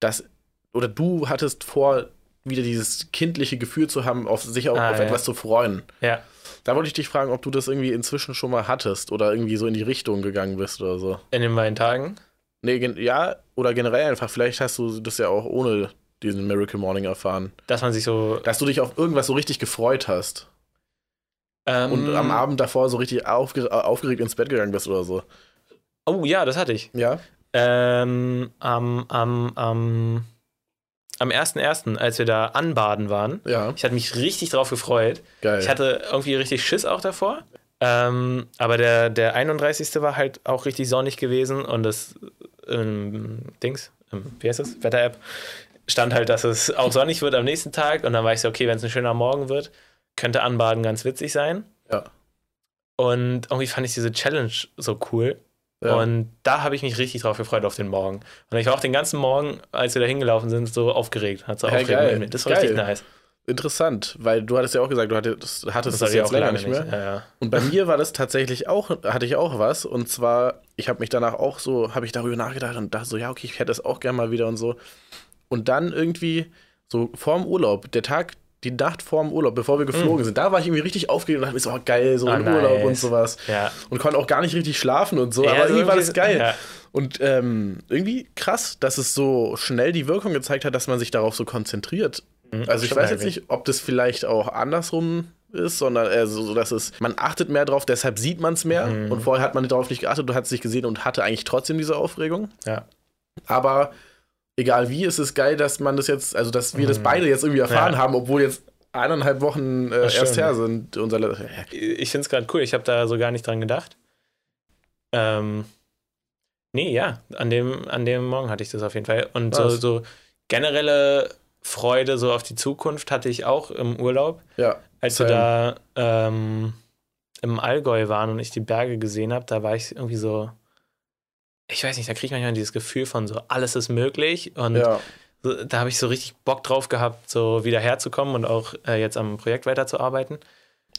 A: dass oder du hattest vor, wieder dieses kindliche Gefühl zu haben, auf sich auch
B: Ah,
A: auf
B: ja.
A: etwas zu freuen.
B: ja.
A: Da wollte ich dich fragen, ob du das irgendwie inzwischen schon mal hattest oder irgendwie so in die Richtung gegangen bist oder so.
B: In den beiden Tagen.
A: Nee, ja, oder generell einfach, vielleicht hast du das ja auch ohne diesen Miracle Morning erfahren?
B: Dass man sich so.
A: Dass du dich auf irgendwas so richtig gefreut hast
B: Ähm,
A: und am Abend davor so richtig aufge aufgeregt ins Bett gegangen bist oder so.
B: Oh ja, das hatte ich.
A: Ja?
B: Ähm, am, am, am, am 1.1., als wir da anbaden waren,
A: Ja,
B: ich hatte mich richtig drauf gefreut.
A: geil.
B: Ich hatte irgendwie richtig Schiss auch davor. Ähm, aber der, der 31. war halt auch richtig sonnig gewesen und das ähm, Dings, ähm, wie heißt das? Wetter-App, stand halt, dass es auch sonnig wird am nächsten Tag. Und dann war ich so, okay, wenn es ein schöner Morgen wird, könnte Anbaden ganz witzig sein.
A: ja.
B: Und irgendwie fand ich diese Challenge so cool.
A: Ja.
B: Und da habe ich mich richtig drauf gefreut auf den Morgen. Und ich war auch den ganzen Morgen, als wir da hingelaufen sind, so aufgeregt. Hat so
A: Ja,
B: in mir. Das war
A: Geil.
B: richtig nice.
A: Interessant, weil du hattest ja auch gesagt, du hattest, hattest das,
B: ich
A: jetzt länger nicht mehr.
B: Ja, ja.
A: Und bei mir war das tatsächlich auch, hatte ich auch was. Und zwar, ich habe mich danach auch so, habe ich darüber nachgedacht und dachte so, ja, okay, ich hätte es auch gerne mal wieder und so. Und dann irgendwie so vorm Urlaub, der Tag, die Nacht vorm Urlaub, bevor wir geflogen sind, da war ich irgendwie richtig aufgeregt und dachte mir so, oh, geil, so
B: Ah,
A: Urlaub
B: nice.
A: und sowas.
B: ja.
A: Und konnte auch gar nicht richtig schlafen und so,
B: Ja,
A: aber irgendwie war das geil.
B: Ja.
A: Und ähm, irgendwie krass, dass es so schnell die Wirkung gezeigt hat, dass man sich darauf so konzentriert. Also ich weiß jetzt nicht, ob das vielleicht auch andersrum ist, sondern äh, so, dass es, man achtet mehr drauf, deshalb sieht man es mehr.
B: Mhm.
A: Und vorher hat man darauf nicht geachtet, du hast es nicht gesehen und hatte eigentlich trotzdem diese Aufregung.
B: Ja.
A: Aber egal wie, ist es geil, dass man das jetzt, also dass wir das beide jetzt irgendwie erfahren
B: Mhm. Ja.
A: haben, obwohl jetzt eineinhalb Wochen äh, erst her sind. Unser, ja,
B: Ich finde es gerade cool. Ich habe da so gar nicht dran gedacht. Ähm, nee, ja, an dem, an dem Morgen hatte ich das auf jeden Fall. Und so, so generelle Freude so auf die Zukunft hatte ich auch im Urlaub.
A: ja,
B: Als
A: Same.
B: wir da ähm, im Allgäu waren und ich die Berge gesehen habe, da war ich irgendwie so, ich weiß nicht, da kriege ich manchmal dieses Gefühl von so, alles ist möglich. Und
A: ja,
B: da habe ich so richtig Bock drauf gehabt, so wieder herzukommen und auch äh, jetzt am Projekt weiterzuarbeiten.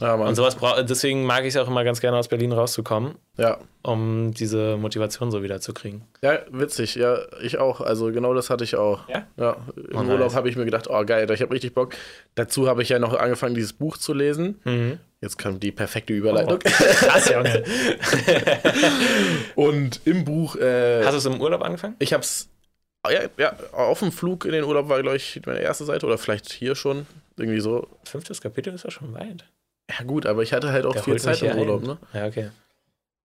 A: Ja.
B: Und sowas bra deswegen mag ich es auch immer ganz gerne aus Berlin rauszukommen,
A: ja.
B: um diese Motivation so wieder zu kriegen.
A: Ja, witzig. Ja, ich auch. Also genau das hatte ich auch.
B: Ja?
A: Ja. Im
B: Oh, nice.
A: Urlaub habe ich mir gedacht, oh geil, ich habe richtig Bock. Dazu habe ich ja noch angefangen, dieses Buch zu lesen.
B: Mhm.
A: Jetzt kommt die perfekte Überleitung.
B: Krass, Junge.
A: Und im Buch, äh,
B: Hast du es im Urlaub angefangen?
A: ich habe es, ja, ja, auf dem Flug in den Urlaub war, glaube ich, meine erste Seite oder vielleicht hier schon. Irgendwie so.
B: Fünftes Kapitel ist ja schon weit.
A: Ja, gut, aber ich hatte halt auch
B: Der
A: viel Zeit im Urlaub,
B: ein.
A: ne?
B: Ja, okay.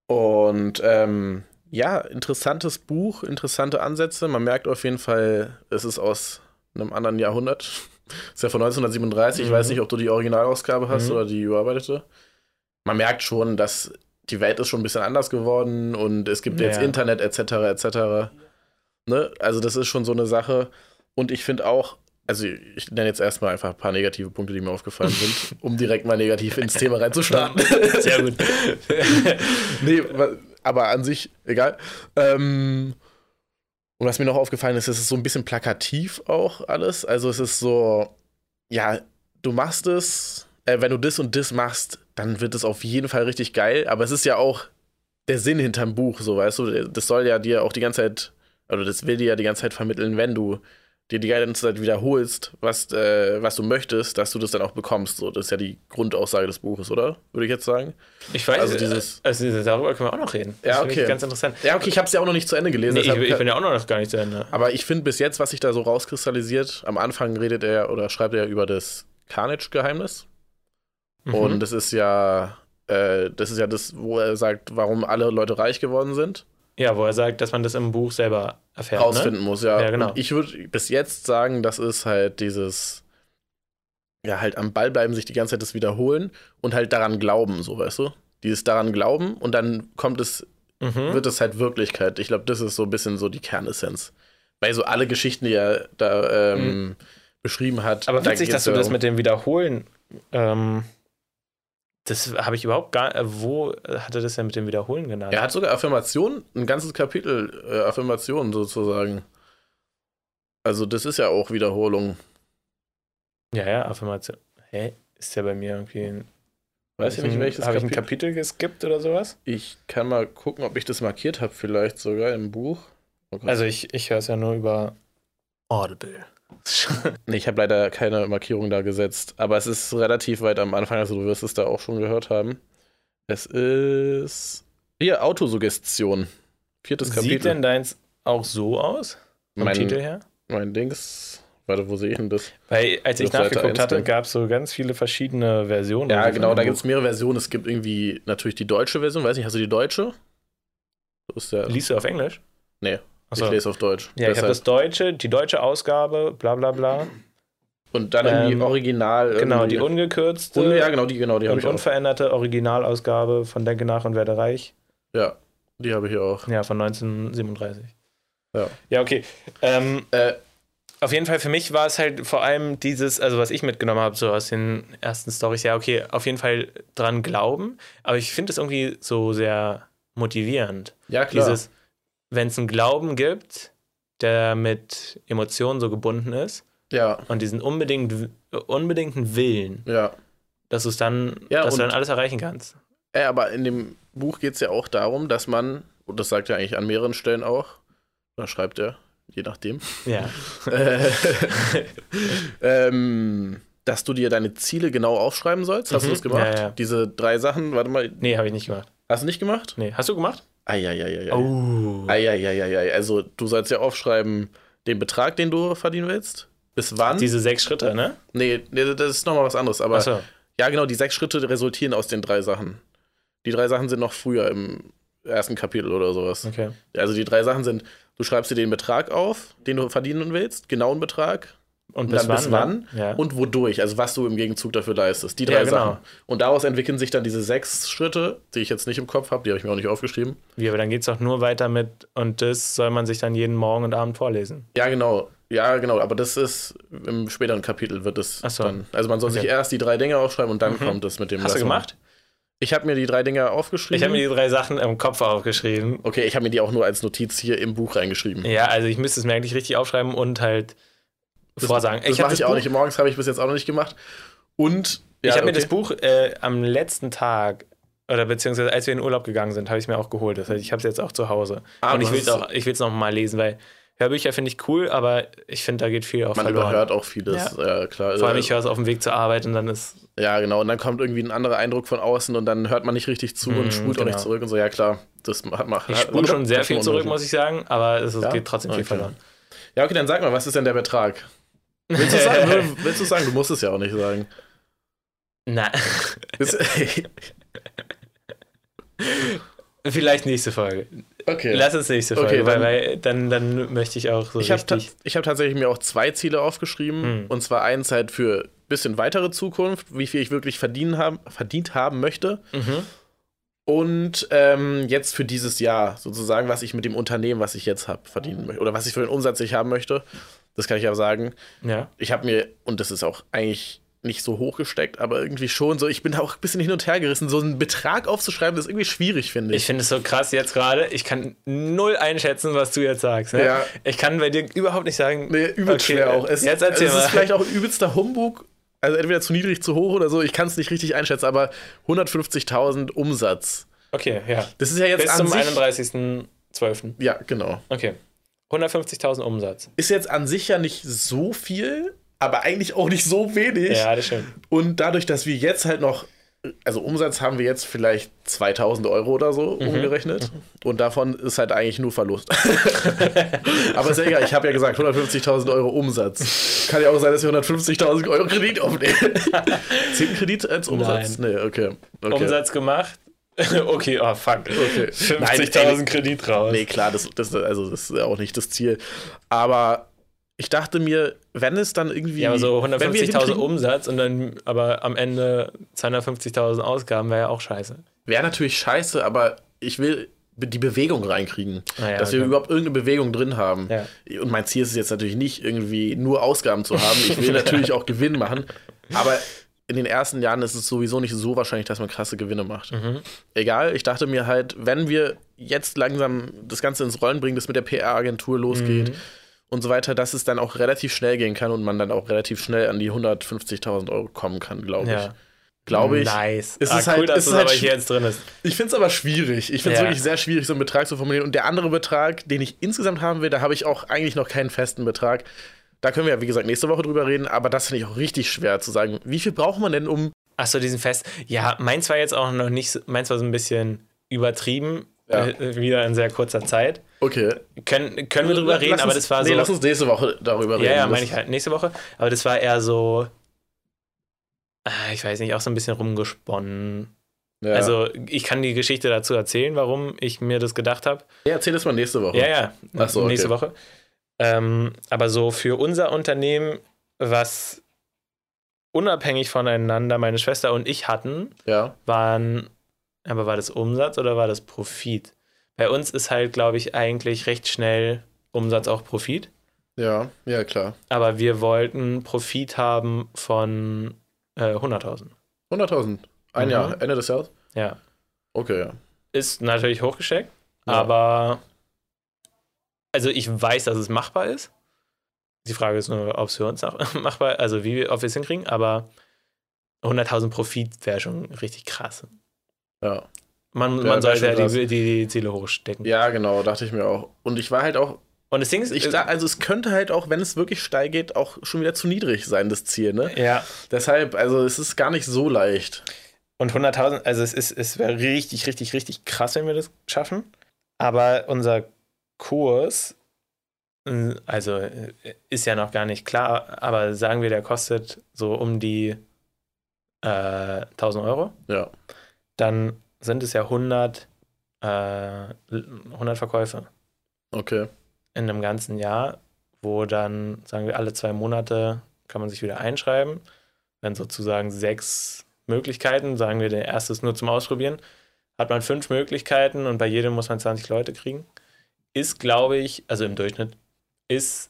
A: Und ähm, ja, interessantes Buch, interessante Ansätze. Man merkt auf jeden Fall, es ist aus einem anderen Jahrhundert. Ist ja von 1937. Ich
B: Mhm.
A: weiß nicht, ob du die Originalausgabe hast
B: Mhm.
A: oder die überarbeitete. Man merkt schon, dass die Welt ist schon ein bisschen anders geworden und es gibt jetzt
B: Ja.
A: Internet etc. etc. Ne? Also das ist schon so eine Sache. Und ich finde auch, also ich nenne jetzt erstmal einfach ein paar negative Punkte, die mir aufgefallen sind, um direkt mal negativ ins Thema reinzustarten.
B: Sehr gut.
A: nee, aber an sich egal. Ähm, und was mir noch aufgefallen ist, es ist so ein bisschen plakativ auch alles. Also es ist so, ja, du machst es, äh, wenn du das und das machst, dann wird es auf jeden Fall richtig geil. Aber es ist ja auch der Sinn hinterm Buch, so weißt du. Das soll ja dir auch die ganze Zeit, oder das will dir ja die ganze Zeit vermitteln, wenn du dir die ganze Zeit wiederholst, was, äh, was du möchtest, dass du das dann auch bekommst. So, das ist ja die Grundaussage des Buches, oder? Würde ich jetzt sagen.
B: Ich weiß,
A: Also
B: also,
A: dieses-
B: also darüber können wir auch noch reden. Das
A: Ja,
B: finde ich
A: okay.
B: ganz interessant.
A: Ja, okay, ich habe es ja auch noch nicht zu Ende gelesen.
B: Nee, ich, ich bin ja auch noch gar nicht zu Ende.
A: aber ich finde bis jetzt, was sich da so rauskristallisiert, am Anfang redet er oder schreibt er über das Carnage-Geheimnis.
B: Mhm.
A: Und das ist ja, äh, das ist ja das, wo er sagt, warum alle Leute reich geworden sind.
B: Ja, wo er sagt, dass man das im Buch selber erfährt.
A: rausfinden
B: Ne?
A: muss, ja.
B: Ja, genau.
A: Und ich würde bis jetzt sagen, das ist halt dieses, ja, halt am Ball bleiben, sich die ganze Zeit das wiederholen und halt daran glauben, so, weißt du? Dieses daran glauben und dann kommt es,
B: Mhm.
A: wird es halt Wirklichkeit. Ich glaube, das ist so ein bisschen so die Kernessenz. Weil so alle Geschichten, die er da ähm, beschrieben hat.
B: Aber
A: da
B: witzig,
A: geht's
B: dass du das mit dem Wiederholen, ähm, das habe ich überhaupt gar, äh, wo hat er das denn mit dem Wiederholen genannt?
A: Er hat sogar Affirmationen, ein ganzes Kapitel äh, Affirmationen sozusagen. Also, das ist ja auch Wiederholung.
B: ja, ja, Affirmation. Hä? Ist der bei mir irgendwie ein.
A: Weiß ich nicht, welches
B: Habe ich ein
A: Kapitel.
B: Kapitel geskippt oder sowas?
A: Ich kann mal gucken, ob ich das markiert habe, vielleicht sogar im Buch. Oh.
B: Also ich, ich höre es ja nur über Audible.
A: nee, ich habe leider keine Markierung da gesetzt, aber es ist relativ weit am Anfang, also du wirst es da auch schon gehört haben. Es ist hier Autosuggestion. Viertes Kapitel.
B: Sieht denn deins auch so aus? Vom
A: Mein-
B: Titel her?
A: Mein Dings. Warte, wo sehe ich denn das?
B: Weil, als ich nachgeguckt
A: 1
B: hatte, gab es so ganz viele verschiedene Versionen.
A: Ja,
B: von
A: genau, da gibt es mehrere Versionen. Es gibt irgendwie natürlich die deutsche Version. Weiß nicht, hast du die deutsche? So ist der.
B: Liest du auf Englisch?
A: Nee,
B: Achso.
A: ich lese auf Deutsch.
B: Ja, ich habe
A: Deshalb-
B: das deutsche, die deutsche Ausgabe, bla bla bla.
A: Und dann
B: ähm,
A: Original.
B: Genau, die ungekürzte
A: Un- Ja, genau, die, genau, die habe
B: und
A: ich auch.
B: unveränderte Originalausgabe von Denke nach und werde reich.
A: Ja, die habe ich hier auch.
B: Ja, von 1937.
A: Ja.
B: Ja, okay. Ähm,
A: Äh,
B: auf jeden Fall für mich war es halt vor allem dieses, also was ich mitgenommen habe, so aus den ersten Stories, ja, okay, auf jeden Fall dran glauben, aber ich finde es irgendwie so sehr motivierend.
A: ja, klar.
B: Dieses, wenn es einen Glauben gibt, der mit Emotionen so gebunden ist
A: ja,
B: und diesen unbedingt, unbedingten Willen,
A: ja.
B: dass du es dann,
A: Ja,
B: dass du dann alles erreichen kannst.
A: Äh, aber in dem Buch geht es ja auch darum, dass man, und das sagt er eigentlich an mehreren Stellen auch, da schreibt er, je nachdem,
B: Ja.
A: äh, ähm, dass du dir deine Ziele genau aufschreiben sollst. Hast
B: Mhm.
A: du das gemacht?
B: Ja, ja.
A: Diese drei Sachen, warte mal,
B: Nee, habe ich nicht gemacht.
A: hast du nicht gemacht?
B: Nee, hast du gemacht?
A: Eieieiei.
B: Oh.
A: Eieieiei. Also du sollst ja aufschreiben, den Betrag, den du verdienen willst. Bis wann?
B: Diese sechs Schritte, ne?
A: nee, nee, das ist nochmal was anderes. Aber
B: Achso.
A: ja, genau, die sechs Schritte resultieren aus den drei Sachen. Die drei Sachen sind noch früher im ersten Kapitel oder sowas.
B: Okay.
A: Also die drei Sachen sind, du schreibst dir den Betrag auf, den du verdienen willst, genauen Betrag,
B: Und bis
A: dann
B: wann?
A: bis wann
B: ne? Ja.
A: und wodurch, also was du im Gegenzug dafür leistest. Die drei
B: Ja, genau.
A: Sachen. Und daraus entwickeln sich dann diese sechs Schritte, die ich jetzt nicht im Kopf habe, die habe ich mir auch nicht aufgeschrieben.
B: Wie, aber dann geht es doch nur weiter mit, und das soll man sich dann jeden Morgen und Abend vorlesen.
A: Ja, genau. Ja, genau, aber das ist im späteren Kapitel wird es
B: so.
A: dann. Also man soll sich
B: Okay.
A: erst die drei Dinge aufschreiben und dann
B: Mhm.
A: kommt es mit dem.
B: Hast du gemacht?
A: Ich habe mir die drei Dinge aufgeschrieben.
B: Ich habe mir die drei Sachen im Kopf aufgeschrieben.
A: okay, ich habe mir die auch nur als Notiz hier im Buch reingeschrieben.
B: Ja, also ich müsste es mir eigentlich richtig aufschreiben und halt vorsagen.
A: Das
B: hab
A: mache ich auch
B: Buch-
A: nicht. Morgens habe ich bis jetzt auch noch nicht gemacht. Und
B: ich
A: ja,
B: habe mir
A: okay.
B: das Buch äh, am letzten Tag oder beziehungsweise als wir in den Urlaub gegangen sind, habe ich es mir auch geholt. Das heißt, ich habe es jetzt auch zu Hause.
A: Ah,
B: und ich will es auch, ich will es noch mal lesen, weil Hörbücher finde ich cool, aber ich finde, da geht viel auch
A: Man
B: verloren.
A: überhört auch vieles. Ja, klar.
B: Vor allem,
A: Äh,
B: ich höre es auf dem Weg zur Arbeit und dann ist
A: Ja, genau. Und dann kommt irgendwie ein anderer Eindruck von außen und dann hört man nicht richtig zu
B: Mhm,
A: und spult auch
B: genau.
A: nicht zurück und so. Ja, klar. Das hat man.
B: Ich spule schon sehr viel zurück, muss ich sagen, aber es ist-
A: Ja?
B: geht trotzdem viel
A: Okay.
B: verloren.
A: Ja, okay, dann sag mal, was ist denn der Betrag? Willst du sagen? willst du sagen? Du musst es ja auch nicht sagen.
B: Na,
A: Ist-
B: vielleicht nächste Folge.
A: okay.
B: Lass uns nächste
A: Okay,
B: Folge, weil,
A: dann-
B: weil dann, dann möchte ich auch so
A: Ich habe
B: richtig.
A: ich hab tatsächlich mir auch zwei Ziele aufgeschrieben.
B: Hm.
A: Und zwar eins halt für ein bisschen weitere Zukunft, wie viel ich wirklich verdienen haben, verdient haben möchte.
B: Mhm.
A: Und ähm, jetzt für dieses Jahr sozusagen, was ich mit dem Unternehmen, was ich jetzt habe, verdienen möchte. Oder was ich für den Umsatz ich haben möchte. Das kann ich ja sagen.
B: Ja.
A: Ich habe mir, und das ist auch eigentlich nicht so hoch gesteckt, aber irgendwie schon so, ich bin da auch ein bisschen hin und her gerissen. So einen Betrag aufzuschreiben, das ist irgendwie schwierig, finde
B: Ich
A: ich.
B: finde es so krass jetzt gerade. Ich kann null einschätzen, was du jetzt sagst. Ne?
A: Ja.
B: Ich kann bei dir überhaupt nicht sagen.
A: Nee, übelst
B: Okay,
A: schwer auch. Es,
B: jetzt erzähl
A: es ist
B: mal.
A: vielleicht auch ein übelster Humbug. Also entweder zu niedrig, zu hoch oder so. Ich kann es nicht richtig einschätzen, aber 150.000 Umsatz.
B: Okay, ja.
A: Das ist ja jetzt
B: Bis
A: an
B: zum
A: sich.
B: 31.12.
A: Ja, genau.
B: Okay. 150.000 Umsatz.
A: Ist jetzt an sich ja nicht so viel, aber eigentlich auch nicht so wenig.
B: Ja, das stimmt.
A: Und dadurch, dass wir jetzt halt noch, also Umsatz haben wir jetzt vielleicht 2000 Euro oder so
B: Mhm.
A: umgerechnet. Und davon ist halt eigentlich nur Verlust. Aber ist ja egal, ich habe ja gesagt 150.000 Euro Umsatz. Kann ja auch sein, dass wir 150.000 Euro Kredit aufnehmen. Zehn Kredit als Umsatz? Nee, okay. okay.
B: Umsatz gemacht. okay, oh fuck.
A: Okay.
B: 50.000 Kredit raus.
A: Nee, klar, das, das, also das ist ja auch nicht das Ziel. Aber ich dachte mir, wenn es dann irgendwie.
B: Ja, aber so
A: wenn wir
B: 150.000
A: hinkriegen-
B: Umsatz und dann aber am Ende 250.000 Ausgaben wäre ja auch scheiße.
A: Wäre natürlich scheiße, aber ich will die Bewegung reinkriegen.
B: Naja,
A: dass wir
B: okay.
A: überhaupt irgendeine Bewegung drin haben.
B: Ja.
A: Und mein Ziel ist es jetzt natürlich nicht, irgendwie nur Ausgaben zu haben. Ich will natürlich auch Gewinn machen. Aber in den ersten Jahren ist es sowieso nicht so wahrscheinlich, dass man krasse Gewinne macht.
B: Mhm.
A: Egal, ich dachte mir halt, wenn wir jetzt langsam das Ganze ins Rollen bringen, das mit der PR-Agentur losgeht
B: Mhm.
A: und so weiter, dass es dann auch relativ schnell gehen kann und man dann auch relativ schnell an die 150.000 Euro kommen kann, glaube ich.
B: Ja.
A: Glaube ich.
B: Nice.
A: Es
B: ah,
A: ist
B: cool,
A: halt-
B: dass
A: es
B: es
A: ist halt
B: aber hier jetzt drin ist.
A: Ich finde es aber schwierig. Ich finde es
B: Ja.
A: wirklich sehr schwierig, so einen Betrag zu formulieren. Und der andere Betrag, den ich insgesamt haben will, da habe ich auch eigentlich noch keinen festen Betrag. Da können wir ja, wie gesagt, nächste Woche drüber reden, aber das finde ich auch richtig schwer zu sagen. Wie viel braucht man denn, um.
B: Achso, diesen Fest. Ja, meins war jetzt auch noch nicht, so- meins war so ein bisschen übertrieben,
A: Ja.
B: äh, wieder in sehr kurzer Zeit.
A: Okay.
B: Können, können wir drüber
A: Lass
B: reden,
A: uns-
B: aber das war
A: nee,
B: so.
A: lass uns nächste Woche darüber reden.
B: Ja, ja, meine ich halt nächste Woche. Aber das war eher so, ah, ich weiß nicht, auch so ein bisschen rumgesponnen.
A: Ja.
B: Also ich kann die Geschichte dazu erzählen, warum ich mir das gedacht habe.
A: ja, erzähl das mal nächste Woche.
B: Ja, ja,
A: Ach so, okay.
B: nächste Woche. Ähm, aber so für unser Unternehmen, was unabhängig voneinander meine Schwester und ich hatten,
A: Ja.
B: waren, aber war das Umsatz oder war das Profit? Bei uns ist halt, glaube ich, eigentlich recht schnell Umsatz auch Profit.
A: Ja, ja, klar.
B: Aber wir wollten Profit haben von äh, 100.000.
A: 100.000. Ein
B: Mhm.
A: Jahr, Ende des Jahres?
B: Ja.
A: Okay, ja.
B: Ist natürlich hochgesteckt,
A: Ja.
B: aber also ich weiß, dass es machbar ist. Die Frage ist nur, ob es für uns machbar also wie wir, ob wir es hinkriegen, aber 100.000 Profit wäre schon richtig krass.
A: Ja.
B: Man,
A: Ja,
B: man sollte ja die, die, die Ziele hochstecken.
A: Ja, genau, dachte ich mir auch. Und ich war halt auch,
B: Und das Ding ist,
A: ich da, also es könnte halt auch, wenn es wirklich steil geht, auch schon wieder zu niedrig sein, das Ziel, ne?
B: ja,
A: Deshalb, also es ist gar nicht so leicht.
B: Und 100.000, also es, ist, es wäre richtig, richtig, richtig krass, wenn wir das schaffen. Aber unser Kurs, äh, also äh, ist ja noch gar nicht klar, aber sagen wir, der kostet so um die äh, 1000 Euro.
A: Ja.
B: Dann sind es ja 100, äh, 100 Verkäufe
A: Okay.
B: in einem ganzen Jahr, wo dann, sagen wir, alle zwei Monate kann man sich wieder einschreiben. Wenn sozusagen sechs Möglichkeiten, sagen wir, der erste ist nur zum Ausprobieren, hat man fünf Möglichkeiten und bei jedem muss man 20 Leute kriegen. Ist, glaube ich, also im Durchschnitt, ist,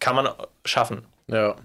B: kann man schaffen.
A: Ja.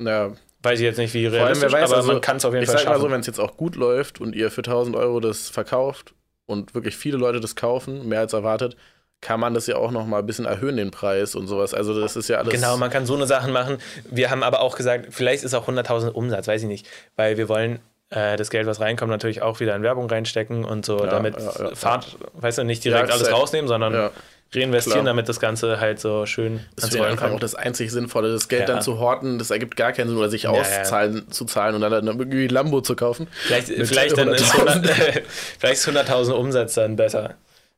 A: Ja.
B: Weiß ich jetzt nicht, wie realistisch,
A: weiß,
B: aber
A: also,
B: man kann es auf jeden
A: Ich
B: Fall
A: sag mal
B: schaffen.
A: so, wenn es jetzt auch gut läuft und ihr für 1000 Euro das verkauft und wirklich viele Leute das kaufen, mehr als erwartet, kann man das ja auch noch mal ein bisschen erhöhen, den Preis und sowas. Also das ist ja alles.
B: Genau, man kann so eine Sachen machen. Wir haben aber auch gesagt, vielleicht ist auch 100.000 Umsatz, weiß ich nicht, weil wir wollen äh, das Geld, was reinkommt, natürlich auch wieder in Werbung reinstecken und so,
A: Ja,
B: damit
A: ja, ja,
B: Fahrt, weißt du, nicht direkt alles
A: safe.
B: rausnehmen, sondern. Reinvestieren,
A: klar.
B: damit das Ganze halt so schön
A: Das wäre
B: Rollen
A: einfach auch das einzig Sinnvolle, das Geld
B: Ja.
A: dann zu horten, das ergibt gar keinen Sinn, oder sich
B: ja.
A: auszahlen zu zahlen und dann, dann irgendwie Lambo zu kaufen.
B: Vielleicht, vielleicht, dann ist
A: 100.000.
B: 100 vielleicht ist 100.000 Umsatz dann besser.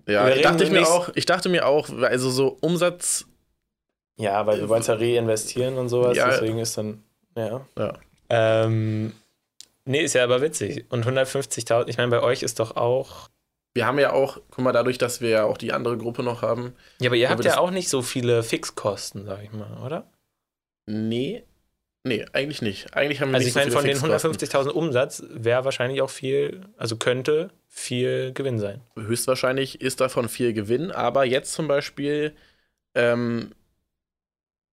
A: Ja, ich dachte ich mir auch, ich dachte mir auch, also so Umsatz,
B: Ja, weil wir wollen es ja reinvestieren und sowas,
A: Ja.
B: deswegen ist dann, ja.
A: ja.
B: Ähm, nee, ist ja aber witzig. Und 150.000, ich meine, bei euch ist doch auch
A: Wir haben ja auch, guck mal, dadurch, dass wir ja auch die andere Gruppe noch haben,
B: Ja, aber ihr habt ja auch nicht so viele Fixkosten, sag ich mal, oder?
A: nee, nee, eigentlich nicht. Eigentlich haben wir
B: Also
A: nicht
B: ich meine,
A: so
B: von
A: viele
B: den
A: Fixkosten.
B: 150.000 Umsatz wäre wahrscheinlich auch viel, also könnte viel Gewinn sein.
A: Höchstwahrscheinlich ist davon viel Gewinn, aber jetzt zum Beispiel, ähm,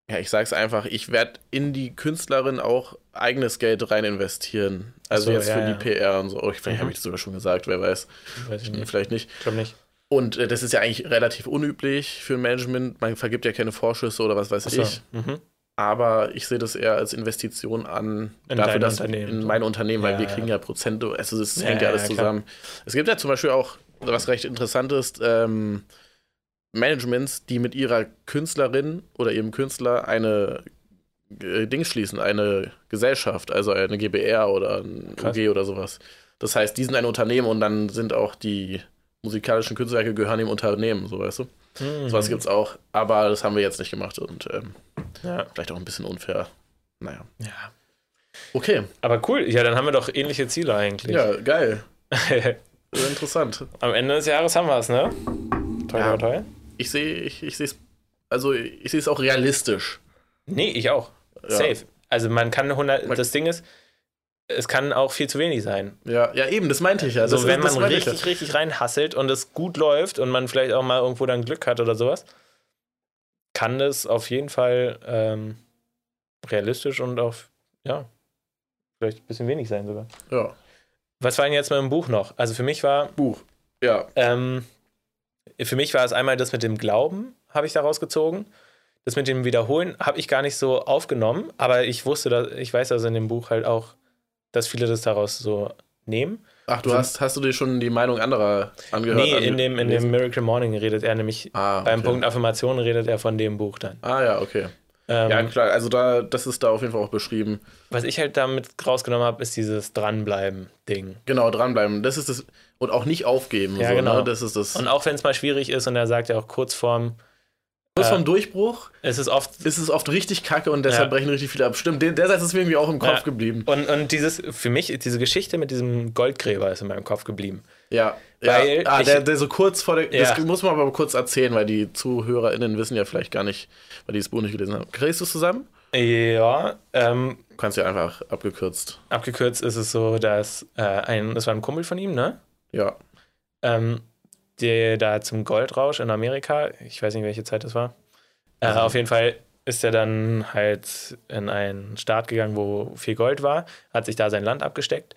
A: ja, ich sag's einfach, ich werde in die Künstlerin auch eigenes Geld rein investieren. Also
B: so,
A: jetzt
B: ja,
A: für
B: ja.
A: die PR und so. Oh, ich, vielleicht
B: Mhm.
A: habe ich das sogar schon gesagt, wer weiß.
B: Weiß ich nicht.
A: Vielleicht nicht.
B: Ich glaube nicht.
A: Und äh, das ist ja eigentlich relativ unüblich für ein Management. Man vergibt ja keine Vorschüsse oder was weiß
B: Achso.
A: ich.
B: Mhm.
A: Aber ich sehe das eher als Investition an
B: In
A: dafür, dass in mein Unternehmen, weil
B: Ja,
A: wir
B: ja.
A: kriegen ja Prozente, also
B: Ja,
A: hängt ja alles zusammen. Es gibt ja zum Beispiel auch, was recht interessant ist, ähm, Managements, die mit ihrer Künstlerin oder ihrem Künstler eine äh, Ding schließen, eine Gesellschaft, also eine GBR oder ein
B: Krass.
A: UG oder sowas. Das heißt, die sind ein Unternehmen und dann sind auch die musikalischen Kunstwerke gehören dem Unternehmen, so weißt du.
B: Mhm.
A: Sowas gibt's auch, aber das haben wir jetzt nicht gemacht und ähm,
B: Ja.
A: vielleicht auch ein bisschen unfair. Naja.
B: ja.
A: Okay,
B: Aber cool, ja, dann haben wir doch ähnliche Ziele eigentlich.
A: ja, geil. Interessant.
B: Am Ende des Jahres haben wir es, ne? Toll,
A: Ja.
B: toll.
A: Ich sehe, ich, ich sehe es, also ich sehe es auch realistisch.
B: Nee, ich auch.
A: Ja.
B: Safe. Also man kann 100,
A: Man-
B: das Ding ist, es kann auch viel zu wenig sein.
A: Ja, ja, eben, das meinte ich ja.
B: Also
A: das,
B: wenn man
A: ich
B: richtig, richtig reinhasselt und es gut läuft und man vielleicht auch mal irgendwo dann Glück hat oder sowas, kann das auf jeden Fall ähm, realistisch und auch, ja, vielleicht ein bisschen wenig sein sogar.
A: Ja. ja.
B: Was war denn jetzt mit dem Buch noch? Also für mich war,
A: Buch. Ja.
B: ähm, für mich war es einmal das mit dem Glauben, habe ich daraus gezogen. Das mit dem Wiederholen habe ich gar nicht so aufgenommen, aber ich wusste, dass, ich weiß also in dem Buch halt auch, dass viele das daraus so nehmen.
A: Ach, du hast, hast du dir schon die Meinung anderer angehört?
B: nee, in dem, in dem? Miracle Morning redet er nämlich,
A: ah,
B: beim
A: okay.
B: Punkt Affirmation redet er von dem Buch dann.
A: Ah, ja, okay.
B: Ähm,
A: ja, klar, also da, das ist da auf jeden Fall auch beschrieben.
B: was ich halt damit rausgenommen habe, ist dieses Dranbleiben-Ding.
A: Genau, dranbleiben. Das ist das, und auch nicht aufgeben.
B: Ja,
A: so,
B: genau.
A: Ne? Das ist das.
B: Und auch wenn es mal schwierig ist und er sagt ja auch kurz vorm,
A: Kurz
B: äh,
A: vom Durchbruch
B: es ist oft
A: ist es oft richtig kacke und deshalb
B: Ja.
A: brechen richtig viele ab. Stimmt, der Satz ist mir irgendwie auch im Kopf
B: Ja.
A: geblieben.
B: Und, und dieses, für mich, diese Geschichte mit diesem Goldgräber ist in meinem Kopf geblieben.
A: Ja.
B: Weil
A: ja. Ah,
B: ich-
A: der, der so kurz vor der.
B: Ja.
A: Das muss man aber kurz erzählen, weil die ZuhörerInnen wissen ja vielleicht gar nicht, weil die das Buch nicht gelesen haben. Kriegst du es zusammen?
B: Ja, ähm,
A: Du kannst ja einfach abgekürzt.
B: abgekürzt ist es so, dass äh, ein, das war ein Kumpel von ihm, ne?
A: Ja.
B: Ähm, der da zum Goldrausch in Amerika, ich weiß nicht, welche Zeit das war. Äh,
A: Mhm.
B: Auf jeden Fall ist er dann halt in einen Staat gegangen, wo viel Gold war, hat sich da sein Land abgesteckt,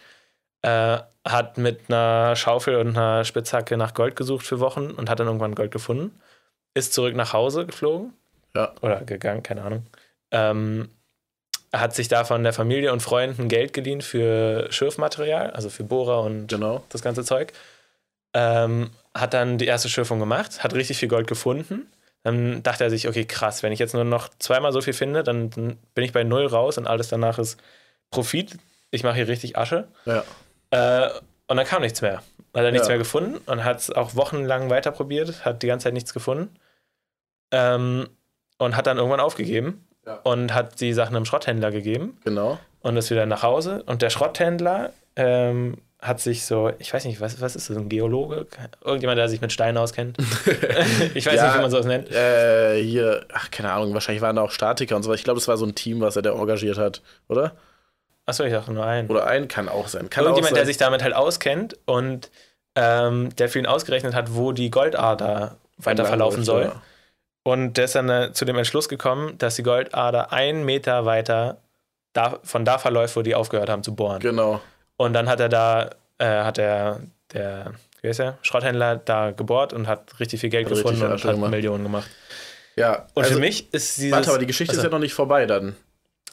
B: äh, hat mit einer Schaufel und einer Spitzhacke nach Gold gesucht für Wochen und hat dann irgendwann Gold gefunden, ist zurück nach Hause geflogen
A: Ja.
B: oder gegangen, keine Ahnung. Ähm, hat sich da von der Familie und Freunden Geld geliehen für Schürfmaterial, also für Bohrer und
A: Genau.
B: das ganze Zeug. Ähm, hat dann die erste Schürfung gemacht, hat richtig viel Gold gefunden. Dann dachte er sich, okay, krass, wenn ich jetzt nur noch zweimal so viel finde, dann, bin ich bei null raus und alles danach ist Profit. Ich mache hier richtig Asche.
A: Ja.
B: Äh, und dann kam nichts mehr. Hat er nichts
A: Ja.
B: mehr gefunden und hat es auch wochenlang weiter probiert, hat die ganze Zeit nichts gefunden. Ähm, und hat dann irgendwann aufgegeben
A: Ja.
B: und hat die Sachen einem Schrotthändler gegeben
A: Genau.
B: und ist wieder nach Hause. Und der Schrotthändler ähm, hat sich so, ich weiß nicht, was, was ist das, ein Geologe? Irgendjemand, der sich mit Steinen auskennt. ich weiß
A: Ja.
B: nicht, wie man sowas nennt.
A: Äh, hier, ach, keine Ahnung, wahrscheinlich waren da auch Statiker und so. Ich glaube, das war so ein Team, was er da engagiert hat, oder?
B: Achso, ich dachte nur einen.
A: Oder ein, kann auch sein. Kann
B: Irgendjemand,
A: auch
B: der
A: sein.
B: sich damit halt auskennt und ähm, der für ihn ausgerechnet hat, wo die Goldader weiter verlaufen soll.
A: Ja.
B: Und der ist dann äh, zu dem Entschluss gekommen, dass die Goldader einen Meter weiter da, von da verläuft, wo die aufgehört haben zu bohren.
A: Genau.
B: Und dann hat er da, äh, hat er, der, wie heißt der, Schrotthändler da gebohrt und hat richtig viel Geld
A: Hat
B: gefunden und hat
A: gemacht.
B: Millionen gemacht.
A: Ja.
B: Und
A: also,
B: für mich ist dieses.
A: Warte, aber die Geschichte ist ja noch nicht vorbei dann.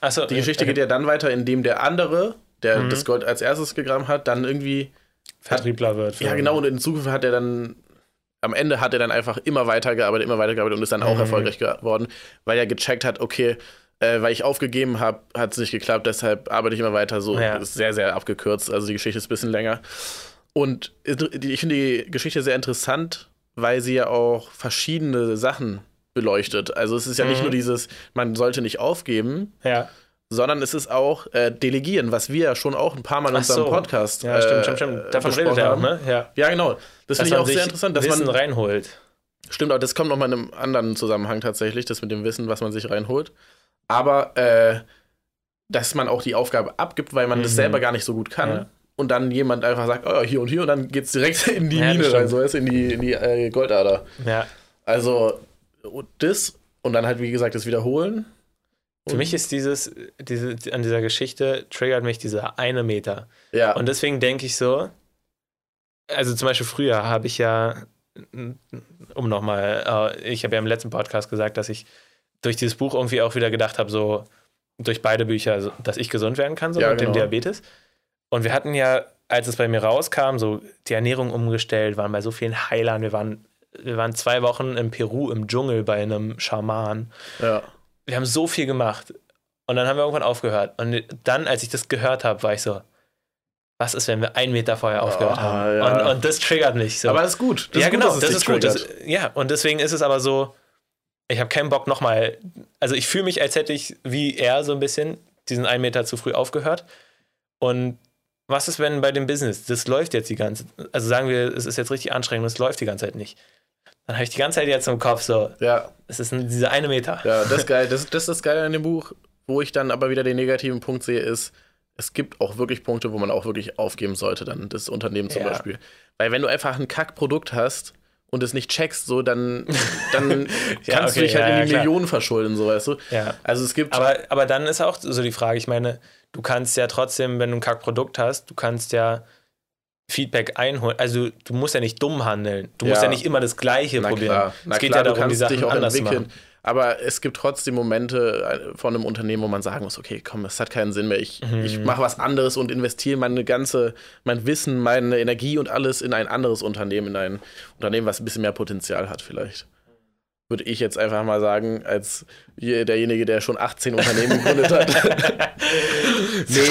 B: achso,
A: Die Geschichte geht ja dann weiter, indem der andere, der
B: Mhm.
A: das Gold als erstes gegraben hat, dann irgendwie.
B: Vertriebler wird.
A: Ja, genau, und in Zukunft hat er dann. Am Ende hat er dann einfach immer weitergearbeitet, immer weitergearbeitet und ist dann auch
B: Mhm.
A: erfolgreich geworden, weil er gecheckt hat, okay, äh, weil ich aufgegeben habe, hat es nicht geklappt, deshalb arbeite ich immer weiter. So
B: Ja.
A: ist sehr, sehr abgekürzt. Also die Geschichte ist ein bisschen länger. Und ich finde die Geschichte sehr interessant, weil sie ja auch verschiedene Sachen beleuchtet. Also es ist ja nicht
B: Mhm.
A: nur dieses, man sollte nicht aufgeben,
B: Ja,
A: sondern es ist auch äh, Delegieren, was wir ja schon auch ein paar Mal in unserem
B: so.
A: Podcast
B: ja stimmt,
A: äh,
B: stimmt, stimmt. Davon redet er auch,
A: haben.
B: ne? Ja.
A: Ja, genau. Das finde ich auch sehr interessant, dass
B: Wissen
A: man
B: reinholt.
A: Stimmt, aber das kommt nochmal in einem anderen Zusammenhang tatsächlich, das mit dem Wissen, was man sich reinholt. Aber äh, dass man auch die Aufgabe abgibt, weil man das
B: Mhm.
A: selber gar nicht so gut kann.
B: Ja.
A: Und dann jemand einfach sagt, oh, hier und hier, und dann geht es direkt in die
B: Ja, das
A: Mine rein, so ist in die, in die äh, Goldader.
B: Ja.
A: Also und das und dann halt, wie gesagt, das Wiederholen.
B: Für mich ist dieses, diese, an dieser Geschichte triggert mich dieser eine Meter.
A: Ja,
B: Und deswegen denke ich so, also zum Beispiel früher habe ich ja, um nochmal, äh, ich habe ja im letzten Podcast gesagt, dass ich durch dieses Buch irgendwie auch wieder gedacht habe, so durch beide Bücher, dass ich gesund werden kann, so
A: Ja,
B: mit dem
A: genau.
B: Diabetes. Und wir hatten ja, als es bei mir rauskam, so die Ernährung umgestellt, waren bei so vielen Heilern. Wir waren, wir waren zwei Wochen in Peru im Dschungel bei einem Schaman
A: ja.
B: Wir haben so viel gemacht. Und dann haben wir irgendwann aufgehört. Und dann, als ich das gehört habe, war ich so, was ist, wenn wir einen Meter vorher aufgehört
A: Ah,
B: haben?
A: ja.
B: Und, und das triggert mich so.
A: Aber das ist gut. Das
B: ja,
A: ist gut,
B: genau, das ist gut. Das, ja, und deswegen ist es aber so, ich habe keinen Bock nochmal, also ich fühle mich, als hätte ich, wie er so ein bisschen, diesen einen Meter zu früh aufgehört. Und was ist, wenn bei dem Business, das läuft jetzt die ganze also sagen wir, es ist jetzt richtig anstrengend und es läuft die ganze Zeit nicht. Dann habe ich die ganze Zeit jetzt im Kopf so,
A: ja,
B: es ist ein, dieser eine Meter.
A: Ja, das ist geil. Das, das ist das Geile an dem Buch. Wo ich dann aber wieder den negativen Punkt sehe, ist, es gibt auch wirklich Punkte, wo man auch wirklich aufgeben sollte, dann das Unternehmen zum
B: Ja.
A: Beispiel. Weil wenn du einfach ein Kackprodukt hast und es nicht checkst, so, dann, dann
B: Ja,
A: kannst du
B: okay,
A: dich halt
B: ja,
A: in die. Millionen verschulden, so weißt du.
B: Ja.
A: Also es gibt.
B: Aber, aber dann ist auch so die Frage, ich meine, du kannst ja trotzdem, wenn du ein Kackprodukt hast, du kannst ja Feedback einholen. Also du musst ja nicht dumm handeln. Du musst
A: Ja.
B: ja nicht immer das Gleiche
A: na
B: probieren.
A: klar, na
B: es geht
A: klar,
B: ja darum, die Sachen
A: dich auch
B: anders
A: entwickeln.
B: machen.
A: Aber es gibt trotzdem Momente äh, von einem Unternehmen, wo man sagen muss, okay, komm, es hat keinen Sinn mehr. Ich,
B: Mhm.
A: ich mache was anderes und investiere meine ganze, mein Wissen, meine Energie und alles in ein anderes Unternehmen, in ein Unternehmen, was ein bisschen mehr Potenzial hat vielleicht. Würde ich jetzt einfach mal sagen, als derjenige, der schon 18 Unternehmen gegründet hat. nee,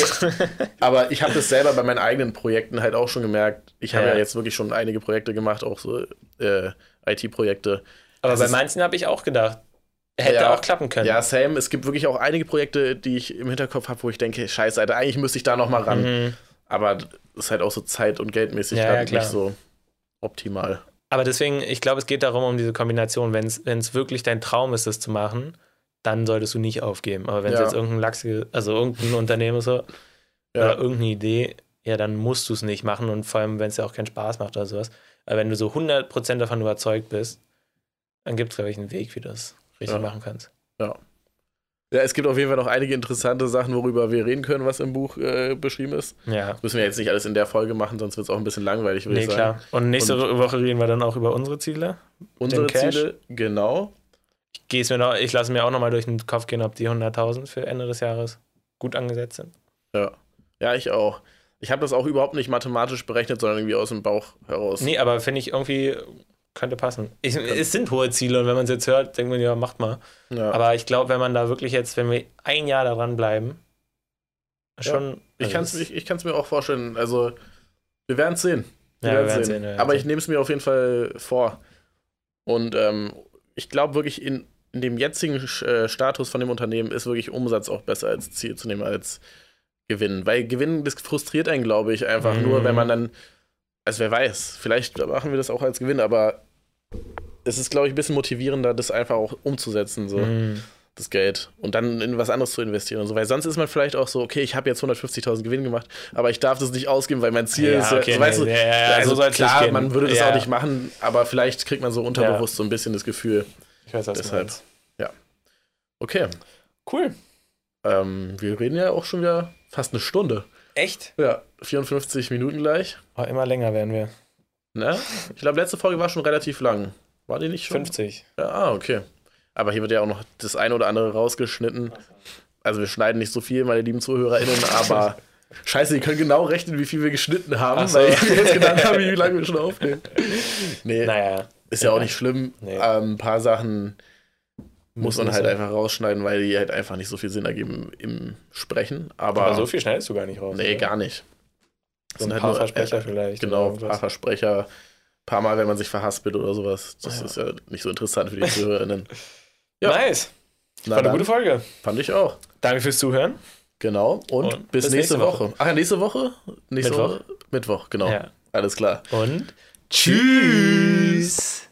A: aber ich habe das selber bei meinen eigenen Projekten halt auch schon gemerkt. Ich habe ja. ja. jetzt wirklich schon einige Projekte gemacht, auch so äh, IT-Projekte.
B: Aber das bei manchen habe ich auch gedacht, hätte ja, auch klappen können.
A: Ja, Sam, es gibt wirklich auch einige Projekte, die ich im Hinterkopf habe, wo ich denke, scheiße, Alter, eigentlich müsste ich da noch mal ran. Mhm. Aber das ist halt auch so zeit- und geldmäßig ja, ja, nicht so optimal.
B: Aber deswegen, ich glaube, es geht darum, um diese Kombination. Wenn es wirklich dein Traum ist, das zu machen, dann solltest du nicht aufgeben. Aber wenn es ja. jetzt irgendein Lachs, also irgendein Unternehmen ist so, ja. oder irgendeine Idee, ja, dann musst du es nicht machen und vor allem, wenn es ja auch keinen Spaß macht oder sowas. Aber wenn du so 100% davon überzeugt bist, dann gibt es, glaube ich, einen Weg, wie du das richtig ja. machen kannst.
A: Ja. Ja, es gibt auf jeden Fall noch einige interessante Sachen, worüber wir reden können, was im Buch äh, beschrieben ist. Ja. Das müssen wir jetzt nicht alles in der Folge machen, sonst wird es auch ein bisschen langweilig, würde nee, ich sagen. klar.
B: Und nächste Und Woche reden wir dann auch über unsere Ziele.
A: Unsere Ziele, genau.
B: Ich, mir noch, ich lasse mir auch nochmal durch den Kopf gehen, ob die 100.000 für Ende des Jahres gut angesetzt sind.
A: Ja. Ja, ich auch. Ich habe das auch überhaupt nicht mathematisch berechnet, sondern irgendwie aus dem Bauch heraus.
B: Nee, aber finde ich irgendwie könnte passen. Ich, es sind hohe Ziele und wenn man es jetzt hört, denkt man, ja, macht mal. Ja. Aber ich glaube, wenn man da wirklich jetzt, wenn wir ein Jahr daran bleiben, schon. Ja.
A: Ich kann es mir auch vorstellen. Also, wir werden es sehen. Wir ja, werden sehen. sehen Aber ich nehme es mir auf jeden Fall vor. Und ähm, ich glaube wirklich, in, in dem jetzigen äh, Status von dem Unternehmen ist wirklich Umsatz auch besser als Ziel zu nehmen als Gewinn. Weil Gewinn, das frustriert einen, glaube ich, einfach mhm. nur, wenn man dann also wer weiß, vielleicht machen wir das auch als Gewinn, aber es ist, glaube ich, ein bisschen motivierender, das einfach auch umzusetzen, so mm. das Geld und dann in was anderes zu investieren und so, weil sonst ist man vielleicht auch so, okay, ich habe jetzt 150.000 Gewinn gemacht, aber ich darf das nicht ausgeben, weil mein Ziel ja, ist, okay, so, weißt du, ja, ja, also so klar, man würde das auch nicht machen, aber vielleicht kriegt man so unterbewusst so ein bisschen das Gefühl. Ich weiß, was Deshalb, ja. Okay.
B: Cool.
A: Ähm, wir reden ja auch schon wieder fast eine Stunde.
B: Echt?
A: Ja, 54 Minuten gleich.
B: Oh, immer länger werden wir.
A: Ne? Ich glaube, letzte Folge war schon relativ lang. War die nicht schon?
B: 50.
A: Ja, ah, okay. Aber hier wird ja auch noch das eine oder andere rausgeschnitten. Also wir schneiden nicht so viel, meine lieben ZuhörerInnen, aber scheiße, die können genau rechnen, wie viel wir geschnitten haben, so. weil wir jetzt genannt haben, wie lange wir schon aufnehmen. Nee, naja. ist ja, ja auch nicht schlimm. Nee. Ähm, ein paar Sachen muss man halt einfach rausschneiden, weil die halt einfach nicht so viel Sinn ergeben im Sprechen. Aber, aber
B: so viel schneidest du gar nicht raus.
A: Nee, oder? gar nicht.
B: So ein halt paar nur, Versprecher äh, vielleicht.
A: Genau, ein paar Versprecher. Ein paar Mal, wenn man sich verhaspelt oder sowas. Das ja. ist ja nicht so interessant für die ZuhörerInnen.
B: Ja. Nice. Na War eine gute Folge.
A: Fand ich auch.
B: Danke fürs Zuhören.
A: Genau. Und, Und bis, bis, nächste, nächste Woche. Woche. Ach ja, nächste Woche? Nächste Mittwoch. Woche? Mittwoch, genau. Ja. Alles klar.
B: Und tschüss.